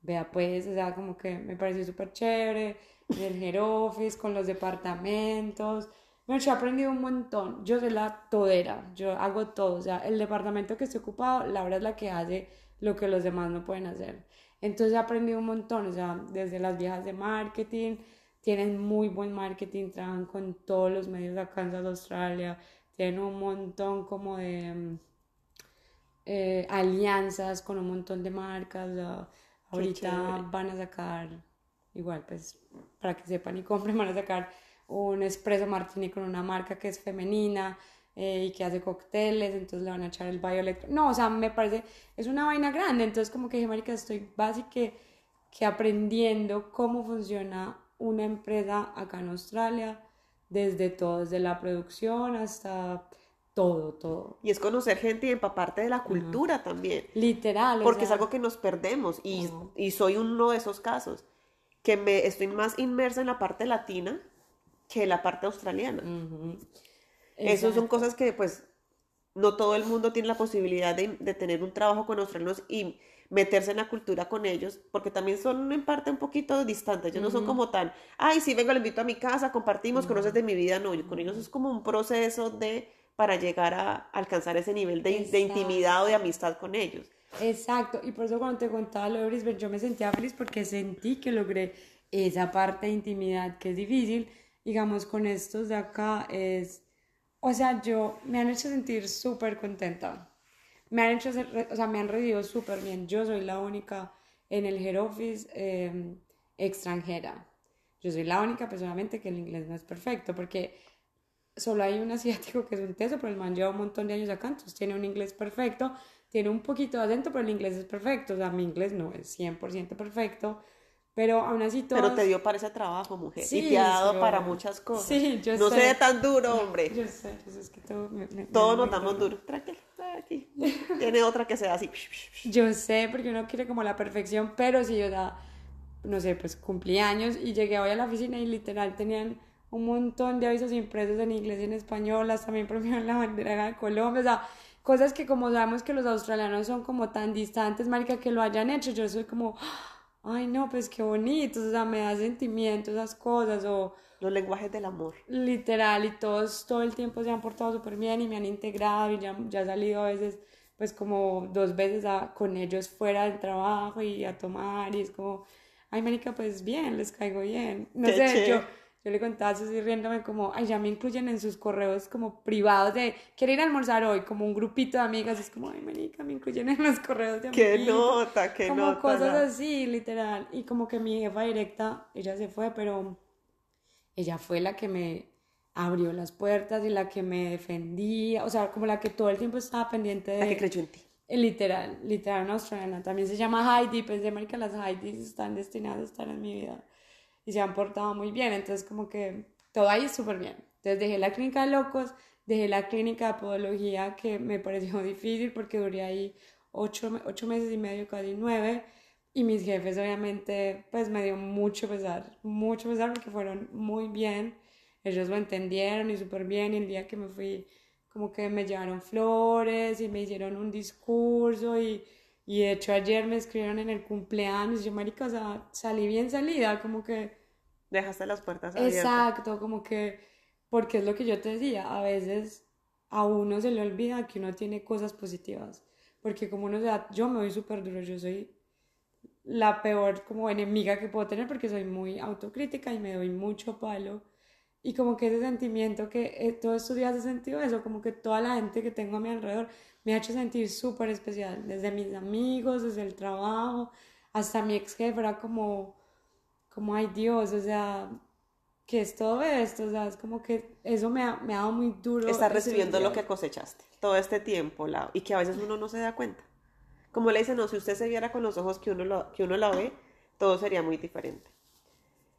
vea pues, o sea, como que me pareció súper chévere, el head office con los departamentos, yo he aprendido un montón. Yo soy la todera, yo hago todo. O sea, el departamento que estoy ocupado, Laura es la que hace lo que los demás no pueden hacer. Entonces he aprendido un montón, o sea, desde las viejas de marketing, tienen muy buen marketing, trabajan con todos los medios acá en Australia, tienen un montón como de mm, eh, alianzas con un montón de marcas. ahorita van a sacar, igual, pues, para que sepan y compren, van a sacar un espresso martini con una marca que es femenina eh, y que hace cócteles, entonces le van a echar el violet. No, o sea, me parece, es una vaina grande, entonces como que dije, marica, estoy básicamente que aprendiendo cómo funciona una empresa acá en Australia, desde todo, desde la producción hasta todo, todo. Y es conocer gente y empaparte de la cultura también. Literal. Porque es algo que nos perdemos y, y, soy uno de esos casos, que me estoy más inmersa en la parte latina que la parte australiana. Esas son cosas que pues no todo el mundo tiene la posibilidad de, tener un trabajo con australianos y meterse en la cultura con ellos, porque también son en parte un poquito distantes, ellos no son como tan, ay, sí, vengo, le invito a mi casa, compartimos, conoces de mi vida, no, yo, con ellos es como un proceso de, para llegar a alcanzar ese nivel de, de intimidad o de amistad con ellos. Exacto, y por eso cuando te contaba lo de Brisbane, yo me sentía feliz porque sentí que logré esa parte de intimidad que es difícil, digamos, con estos de acá es, o sea, yo me han hecho sentir súper contenta. Me han hecho, o sea, me han recibido súper bien. Yo soy la única en el head office em, extranjera. yo soy la única personalmente que el inglés no es perfecto, porque solo hay un asiático que es un teso, pero el man lleva un montón de años acá, entonces tiene un inglés perfecto, tiene un poquito de acento, pero el inglés es perfecto, o sea, mi inglés no es 100% perfecto, pero aún así todo... Pero te dio para ese trabajo, mujer, y te ha dado para muchas cosas. Sí, yo no sé. No tan duro, hombre. Yo sé, yo sé, es que todo... Me, me, Todos nos damos duro. Tranquilo, aquí. Tiene otra que sea así. Yo sé, porque uno quiere como la perfección, pero si yo da, no sé, pues cumplí años y llegué hoy a la oficina y literal tenían un montón de avisos impresos en inglés y en español, también promovieron la bandera de Colombia, o sea, cosas que como sabemos que los australianos son como tan distantes, marica, que lo hayan hecho, yo soy como, ay no, pues qué bonito, o sea, me da sentimiento esas cosas, o... Los lenguajes del amor. Literal, y todos todo el tiempo se han portado súper bien y me han integrado y ya, ya he salido a veces, pues como dos veces a, con ellos fuera del trabajo y a tomar y es como, ay, marica, pues bien, les caigo bien. No Qué sé, chévere. yo, yo le contaba así riéndome como, ay, ya me incluyen en sus correos como privados de, quiero ir a almorzar hoy, como un grupito de amigas, es como, ay, marica, me incluyen en los correos de Qué amiguitos. nota, qué como nota. cosas la- así, literal. Y como que mi jefa directa, ella se fue, pero ella fue la que me abrió las puertas y la que me defendía, o sea, como la que todo el tiempo estaba pendiente de... La que creyó en ti. Literal, literal, una australiana. También se llama Heidi, pensé, marica, las Heidi están destinadas a estar en mi vida. Y se han portado muy bien, entonces como que todo ahí es súper bien. Entonces dejé la clínica de locos, dejé la clínica de podología que me pareció difícil porque duré ahí ocho, ocho meses y medio, casi nueve. Y mis jefes obviamente pues me dio mucho pesar, mucho pesar porque fueron muy bien. Ellos lo entendieron y súper bien. Y el día que me fui como que me llevaron flores y me hicieron un discurso y, y de hecho ayer me escribieron en el cumpleaños yo, marica, o sea, salí bien salida, como que, Dejaste las puertas abiertas. exacto, como que, porque es lo que yo te decía, a veces a uno se le olvida que uno tiene cosas positivas, porque como uno se da, yo me doy súper duro, yo soy la peor como enemiga que puedo tener porque soy muy autocrítica y me doy mucho palo. Y como que ese sentimiento que eh, todos estos días he sentido eso, como que toda la gente que tengo a mi alrededor me ha hecho sentir súper especial, desde mis amigos, desde el trabajo, hasta mi ex jefe era como, como, ay Dios, o sea, ¿qué es todo esto? O sea, es como que eso me ha, me ha dado muy duro. Estás recibiendo lo que cosechaste todo este tiempo, Lau, y que a veces uno no se da cuenta. Como le dicen, no, si usted se viera con los ojos que uno, lo, que uno la ve, todo sería muy diferente.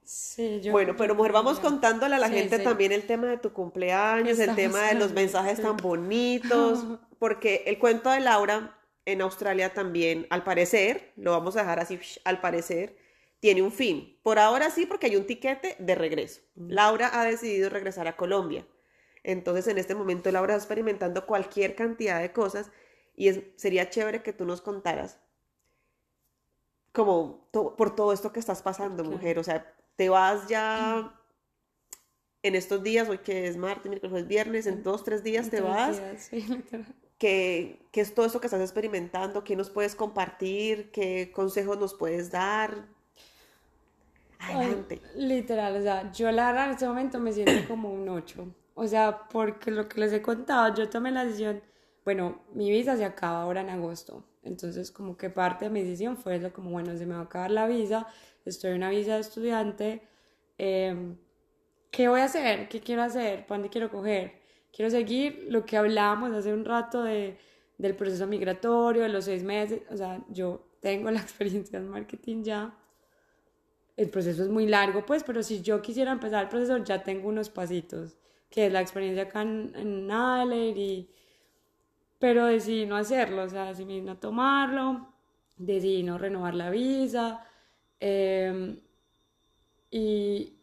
Sí, yo... bueno, pero mujer, vamos contándole a la Sí, gente sí. también el tema de tu cumpleaños, el tema de los mensajes tan bonitos, porque el cuento de Laura en Australia también, al parecer, lo vamos a dejar así, al parecer, tiene un fin. Por ahora sí, porque hay un tiquete de regreso. Mm. Laura ha decidido regresar a Colombia. Entonces, en este momento, Laura está experimentando cualquier cantidad de cosas y es, sería chévere que tú nos contaras como to- por todo esto que estás pasando, Claro. mujer. O sea, te vas ya en estos días, hoy que es martes, miércoles, viernes, en dos, tres días te vas. días, sí. ¿Qué, qué es todo esto que estás experimentando? ¿Qué nos puedes compartir? ¿Qué consejos nos puedes dar? Ay, Adelante. literal, o sea, yo la verdad en este momento me siento como un 8. O sea, porque lo que les he contado, yo tomé la decisión, bueno, mi visa se acaba ahora en agosto. Entonces, como que parte de mi decisión fue eso, como, bueno, se me va a acabar la visa, estoy en una visa de estudiante, eh, ¿qué voy a hacer? ¿Qué quiero hacer? ¿Para dónde quiero coger? Quiero seguir lo que hablábamos hace un rato de, del proceso migratorio, de los seis meses. O sea, yo tengo la experiencia en marketing ya. El proceso es muy largo, pues, pero si yo quisiera empezar el proceso, ya tengo unos pasitos, que es la experiencia acá en, en Adelaide y... Pero decidí no hacerlo, o sea, decidí no tomarlo, decidí no renovar la visa. em, y,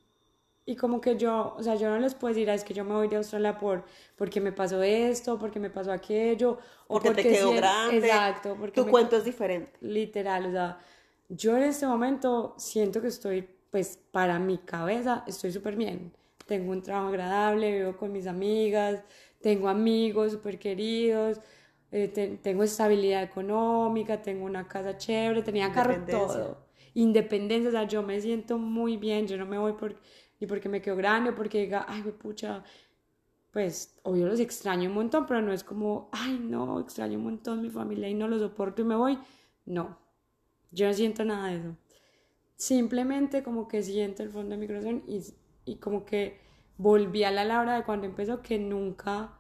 y como que yo, o sea, yo no les puedo decir, "Ah, es que yo me voy de Australia por, porque me pasó esto, porque me pasó aquello, o Porque te quedó sien- grande. Exacto, porque Tu me- cuento es diferente. literal, o sea, yo en este momento siento que estoy, pues, para mi cabeza, estoy súper bien. Tengo un trabajo agradable, vivo con mis amigas, tengo amigos súper queridos, eh, te- tengo estabilidad económica, tengo una casa chévere, tenía carro todo. Independencia, o sea, yo me siento muy bien, yo no me voy por, ni porque me quedo grande, porque diga, ay, güey, pucha, pues obvio los extraño un montón, pero no es como, ay, no, extraño un montón mi familia y no lo soporto y me voy. No, yo no siento nada de eso. simplemente como que siento el fondo de mi corazón y, y como que volví a la Laura de cuando empezó que nunca,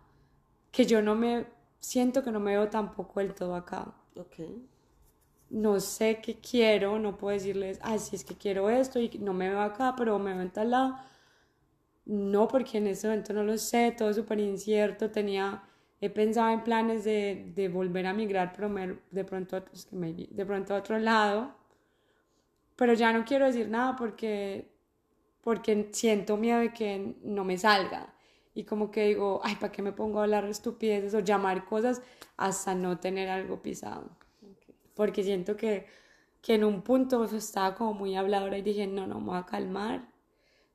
que yo no me, siento que no me veo tampoco del todo acá. Ok. No sé qué quiero, no puedo decirles, ay, si es que quiero esto y no me veo acá, pero me veo en tal lado. No, porque en ese momento no lo sé, todo súper incierto, tenía he pensado en planes de, de volver a migrar, pero de, pronto, de pronto a otro lado. Pero ya no quiero decir nada porque, porque siento miedo de que no me salga. Y como que digo, ay, ¿para qué me pongo a hablar estupideces o llamar cosas hasta no tener algo pisado? Porque siento que, que en un punto estaba como muy habladora y dije, no, no, me voy a calmar.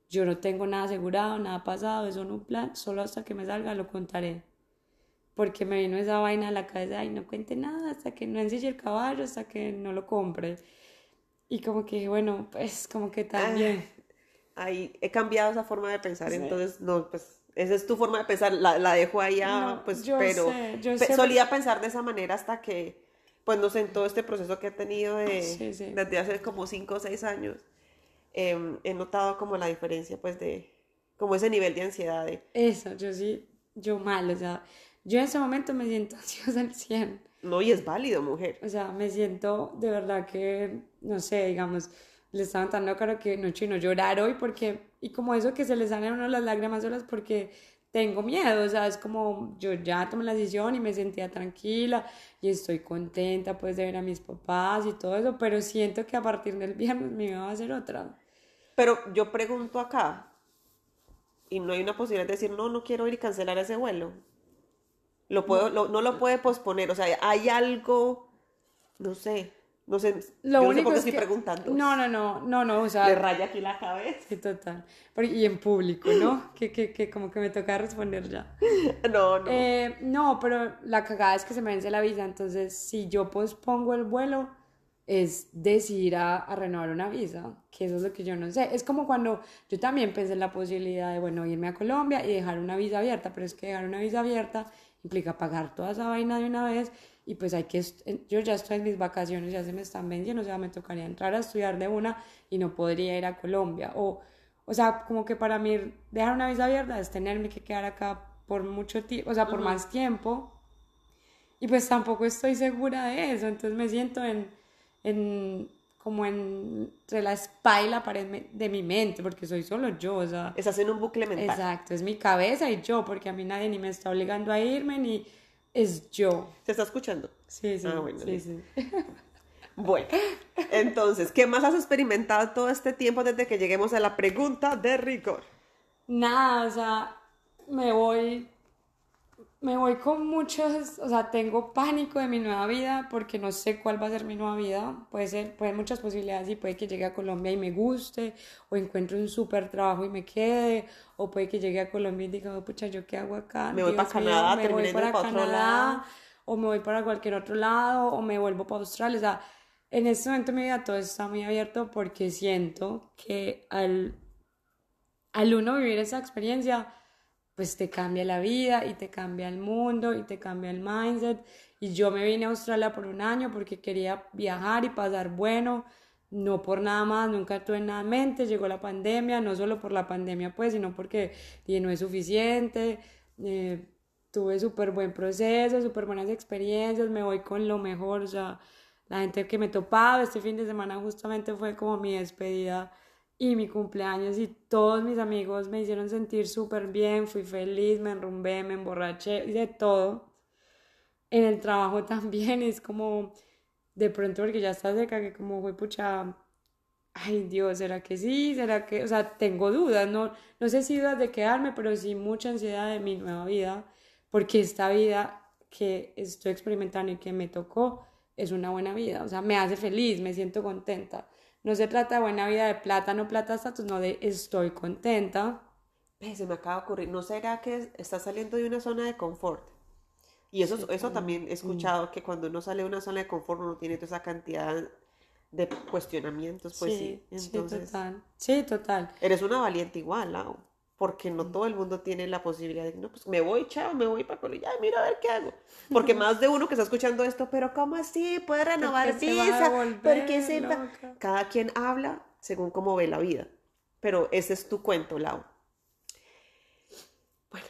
Yo no tengo nada asegurado, nada pasado, eso no un plan, solo hasta que me salga lo contaré porque me vino esa vaina a la cabeza y no cuente nada hasta que no ensille el caballo, hasta que no lo compre. Y como que, bueno, pues como que también. Ah, ahí he cambiado esa forma de pensar, entonces, no, pues esa es tu forma de pensar, la, la dejo ahí, pues, pero solía pensar de esa manera hasta que, pues, no sé, en todo este proceso que he tenido de, desde hace como cinco o seis años, em, he notado como la diferencia, pues, de, como ese nivel de ansiedad. De... Eso, yo sí, yo mal, o sea, yo en ese momento me siento ansiosa al 100. No, y es válido, mujer. O sea, me siento de verdad que, no sé, digamos, le estaban dando claro que no chino llorar hoy porque, y como eso que se les salen uno las lágrimas solas porque tengo miedo, o sea, es como yo ya tomé la decisión y me sentía tranquila y estoy contenta pues de ver a mis papás y todo eso, pero siento que a partir del viernes mi vida va a ser otra. Pero yo pregunto acá, y no hay una posibilidad de decir, no, no quiero ir y cancelar ese vuelo. Lo puedo, no lo puede posponer, o sea, hay algo, no sé, no sé, lo único no sé por qué estoy preguntando. No, no, no, no, no, o sea. Le raya aquí la cabeza. Sí, total. y en público, ¿no? que, que, que como que me toca responder ya. no, no. Eh, no, pero la cagada es que se me vence la visa, entonces si yo pospongo el vuelo, es decidir a, a, renovar una visa, que eso es lo que yo no sé. Es como cuando yo también pensé en la posibilidad de, bueno, irme a Colombia y dejar una visa abierta, pero es que dejar una visa abierta implica pagar toda esa vaina de una vez y pues hay que, yo ya estoy en mis vacaciones, ya se me están vendiendo, o sea, me tocaría entrar a estudiar de una y no podría ir a Colombia. O, o sea, como que para mí dejar una visa abierta es tenerme que quedar acá por mucho tiempo, o sea, por más tiempo. Y pues tampoco estoy segura de eso, entonces me siento en, en como entre la espalda y la pared de mi mente, porque soy solo yo, o sea... Estás en un bucle mental. Exacto, es mi cabeza y yo, porque a mí nadie ni me está obligando a irme, ni es yo. ¿Se está escuchando? Sí, sí, ah, bueno, sí, sí. Bueno, entonces, ¿qué más has experimentado todo este tiempo desde que lleguemos a la pregunta de rigor? Nada, o sea, me voy me voy con muchos, o sea, tengo pánico de mi nueva vida porque no sé cuál va a ser mi nueva vida. Puede ser, puede muchas posibilidades y puede que llegue a Colombia y me guste, o encuentre un súper trabajo y me quede, o puede que llegue a Colombia y diga, oh, pucha, ¿yo qué hago acá? Me voy para Canadá, me voy para, Canadá, o me voy para cualquier otro lado, o me vuelvo para Australia. O sea, en este momento de mi vida todo está muy abierto porque siento que al, al uno vivir esa experiencia, pues te cambia la vida y te cambia el mundo y te cambia el mindset. Y yo me vine a Australia por un año porque quería viajar y pasar bueno, no por nada más, nunca tuve nada en mente, llegó la pandemia, no solo por la pandemia pues, sino porque no es suficiente, eh, tuve súper buen proceso, súper buenas experiencias, me voy con lo mejor, o sea, la gente que me topaba este fin de semana justamente fue como mi despedida y mi cumpleaños y todos mis amigos me hicieron sentir súper bien, fui feliz, me enrumbé, me emborraché y de todo. En el trabajo también es como de pronto porque ya está seca que como fue pucha, ay Dios, ¿será que sí? ¿Será que? O sea, tengo dudas, no, no sé si dudas de quedarme, pero sí mucha ansiedad de mi nueva vida, porque esta vida que estoy experimentando y que me tocó es una buena vida, o sea, me hace feliz, me siento contenta no se trata de buena vida, de plata, no plata, estatus, no de estoy contenta. Se me acaba de ocurrir, ¿no será que estás saliendo de una zona de confort? Y eso, eso también he escuchado, que cuando uno sale de una zona de confort uno tiene toda esa cantidad de cuestionamientos, pues sí. Entonces, sí, total. Sí, total. Eres una valiente igual, Lau porque no todo el mundo tiene la posibilidad de, no, pues me voy, chao, me voy para Colombia, mira a ver qué hago. Porque más de uno que está escuchando esto, pero ¿cómo así? ¿Puede renovar visa? Porque se Cada quien habla según cómo ve la vida. Pero ese es tu cuento, Lau. Bueno,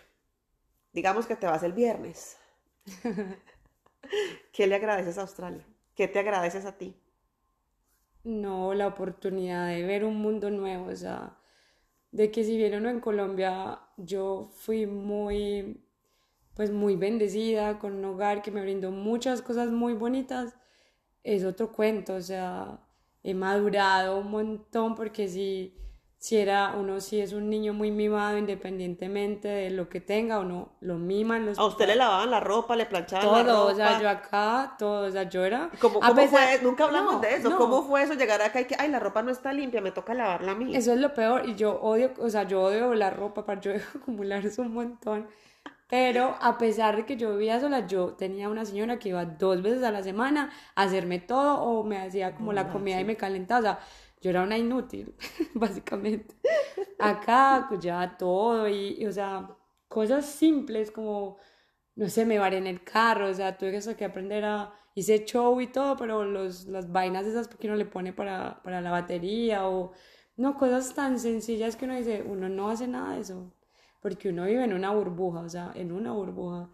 digamos que te vas el viernes. ¿Qué le agradeces a Australia? ¿Qué te agradeces a ti? No, la oportunidad de ver un mundo nuevo, o sea, de que si bien en Colombia, yo fui muy, pues muy bendecida con un hogar que me brindó muchas cosas muy bonitas, es otro cuento, o sea, he madurado un montón porque si si era uno si es un niño muy mimado independientemente de lo que tenga o no lo miman los a usted le lavaban la ropa le planchaban la ropa todo o sea yo acá todo o sea yo era ¿Cómo, fue? nunca hablamos de eso. cómo fue eso llegar acá y que ay la ropa no está limpia me toca lavarla a mí eso es lo peor y yo odio o sea yo odio la ropa para yo acumular eso un montón pero a pesar de que yo vivía sola, yo tenía una señora que iba dos veces a la semana a hacerme todo o me hacía como la comida y me calentaba. O sea, yo era una inútil, básicamente. Acá, pues ya todo, y, o sea, cosas simples como, no sé, me varé en el carro, o sea, tuve que aprender a, hice show y todo, pero los, las vainas esas porque uno le pone para, para la batería o, no, cosas tan sencillas que uno dice, uno no hace nada de eso, porque uno vive en una burbuja, o sea, en una burbuja.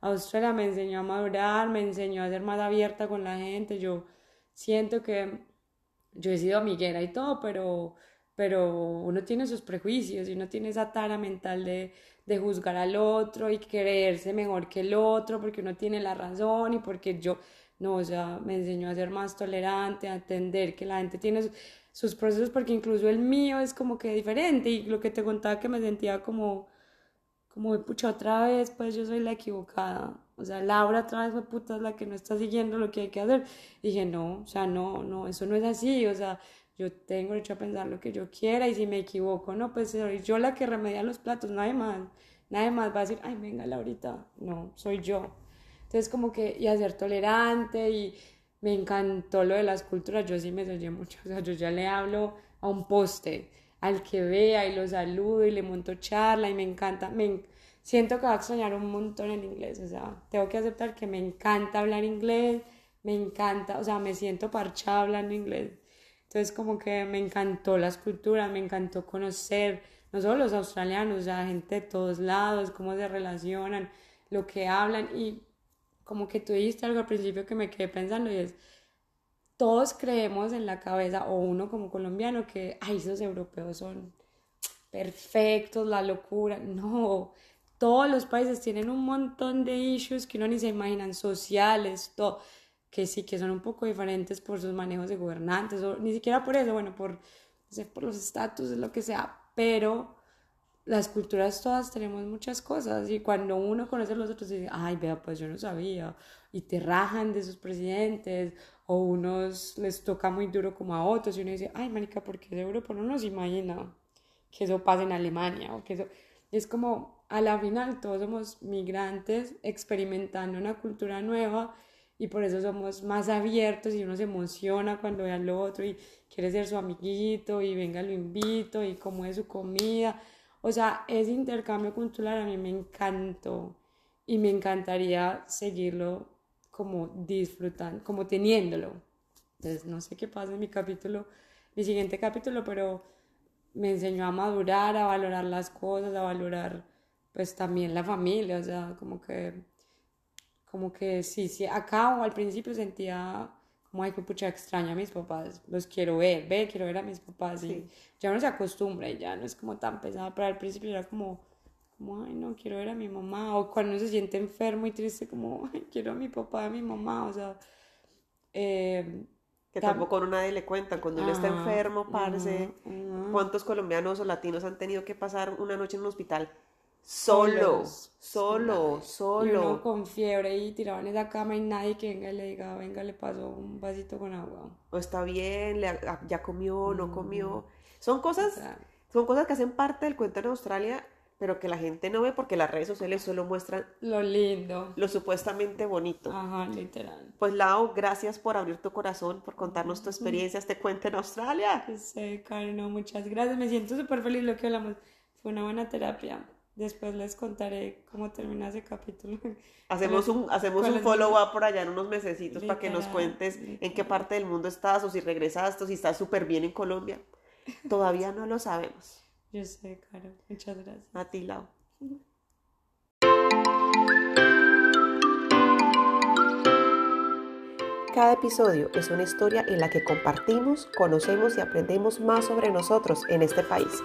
Australia me enseñó a madurar, me enseñó a ser más abierta con la gente, yo siento que yo he sido amiguera y todo, pero, pero uno tiene sus prejuicios y uno tiene esa tara mental de, de juzgar al otro y creerse mejor que el otro porque uno tiene la razón y porque yo, no, o sea, me enseñó a ser más tolerante, a entender que la gente tiene sus procesos porque incluso el mío es como que diferente y lo que te contaba que me sentía como, como, pucha, otra vez, pues yo soy la equivocada o sea, Laura otra vez puta es la que no está siguiendo lo que hay que hacer. dije, no, o sea, no, no, eso no es así, o sea, yo tengo derecho a pensar lo que yo quiera y si me equivoco, no, pues soy yo la que remedia los platos, nadie más, nadie más va a decir, ay, venga, Laurita, no, soy yo. Entonces, como que, y a ser tolerante y me encantó lo de las culturas, yo sí me enseñé mucho, o sea, yo ya le hablo a un poste, al que vea y lo saludo y le monto charla y me encanta, me siento que va a extrañar un montón el inglés, o sea, tengo que aceptar que me encanta hablar inglés, me encanta, o sea, me siento parchada hablando inglés. Entonces como que me encantó las culturas, me encantó conocer no solo los australianos, o sea, gente de todos lados, cómo se relacionan, lo que hablan y como que tú dijiste algo al principio que me quedé pensando y es, todos creemos en la cabeza, o uno como colombiano, que, ay, esos europeos son perfectos, la locura. No, todos los países tienen un montón de issues que uno ni se imaginan, sociales, todo, que sí, que son un poco diferentes por sus manejos de gobernantes, o ni siquiera por eso, bueno, por, por los estatus, lo que sea, pero las culturas todas tenemos muchas cosas y cuando uno conoce a los otros dice, ay, vea, pues yo no sabía, y te rajan de sus presidentes, o unos les toca muy duro como a otros, y uno dice, ay, manica, porque de Europa no nos imagina que eso pase en Alemania, o que eso, es como, a la final todos somos migrantes experimentando una cultura nueva y por eso somos más abiertos y uno se emociona cuando ve al otro y quiere ser su amiguito y venga lo invito y cómo es su comida. O sea, ese intercambio cultural a mí me encantó y me encantaría seguirlo como disfrutando, como teniéndolo. Entonces, no sé qué pasa en mi capítulo, mi siguiente capítulo, pero me enseñó a madurar, a valorar las cosas, a valorar pues también la familia, o sea, como que, como que sí, sí, acá o al principio sentía como, ay, que pucha, extraña a mis papás, los quiero ver, ver, quiero ver a mis papás, y ya uno se acostumbra y ya no es como tan pesado, pero al principio era como, como, ay, no, quiero ver a mi mamá, o cuando uno se siente enfermo y triste, como, ay, quiero a mi papá, a mi mamá, o sea, eh, que tampoco a nadie le cuentan. Cuando uno está enfermo, parce, ¿cuántos colombianos o latinos han tenido que pasar una noche en un hospital Solo, solo, solo. Y uno con fiebre y tirado en esa cama y nadie que venga y le diga, venga, le paso un vasito con agua. O está bien, ya comió, no comió. Son cosas, son cosas que hacen parte del cuento en Australia, pero que la gente no ve porque las redes sociales solo muestran lo lindo, lo supuestamente bonito. Ajá, literal. Pues Lau, gracias por abrir tu corazón, por contarnos tu experiencia, este cuento en Australia. Sí, Karen, muchas gracias. Me siento súper feliz lo que hablamos. Fue una buena terapia. Después les contaré cómo termina ese capítulo. Hacemos un, hacemos un follow-up por allá en unos mesecitos para que nos cuentes en qué parte del mundo estás o si regresaste o si estás súper bien en Colombia. Todavía no lo sabemos. Yo sé, Caro. Muchas gracias. A ti, Lau. Cada episodio es una historia en la que compartimos, conocemos y aprendemos más sobre nosotros en este país.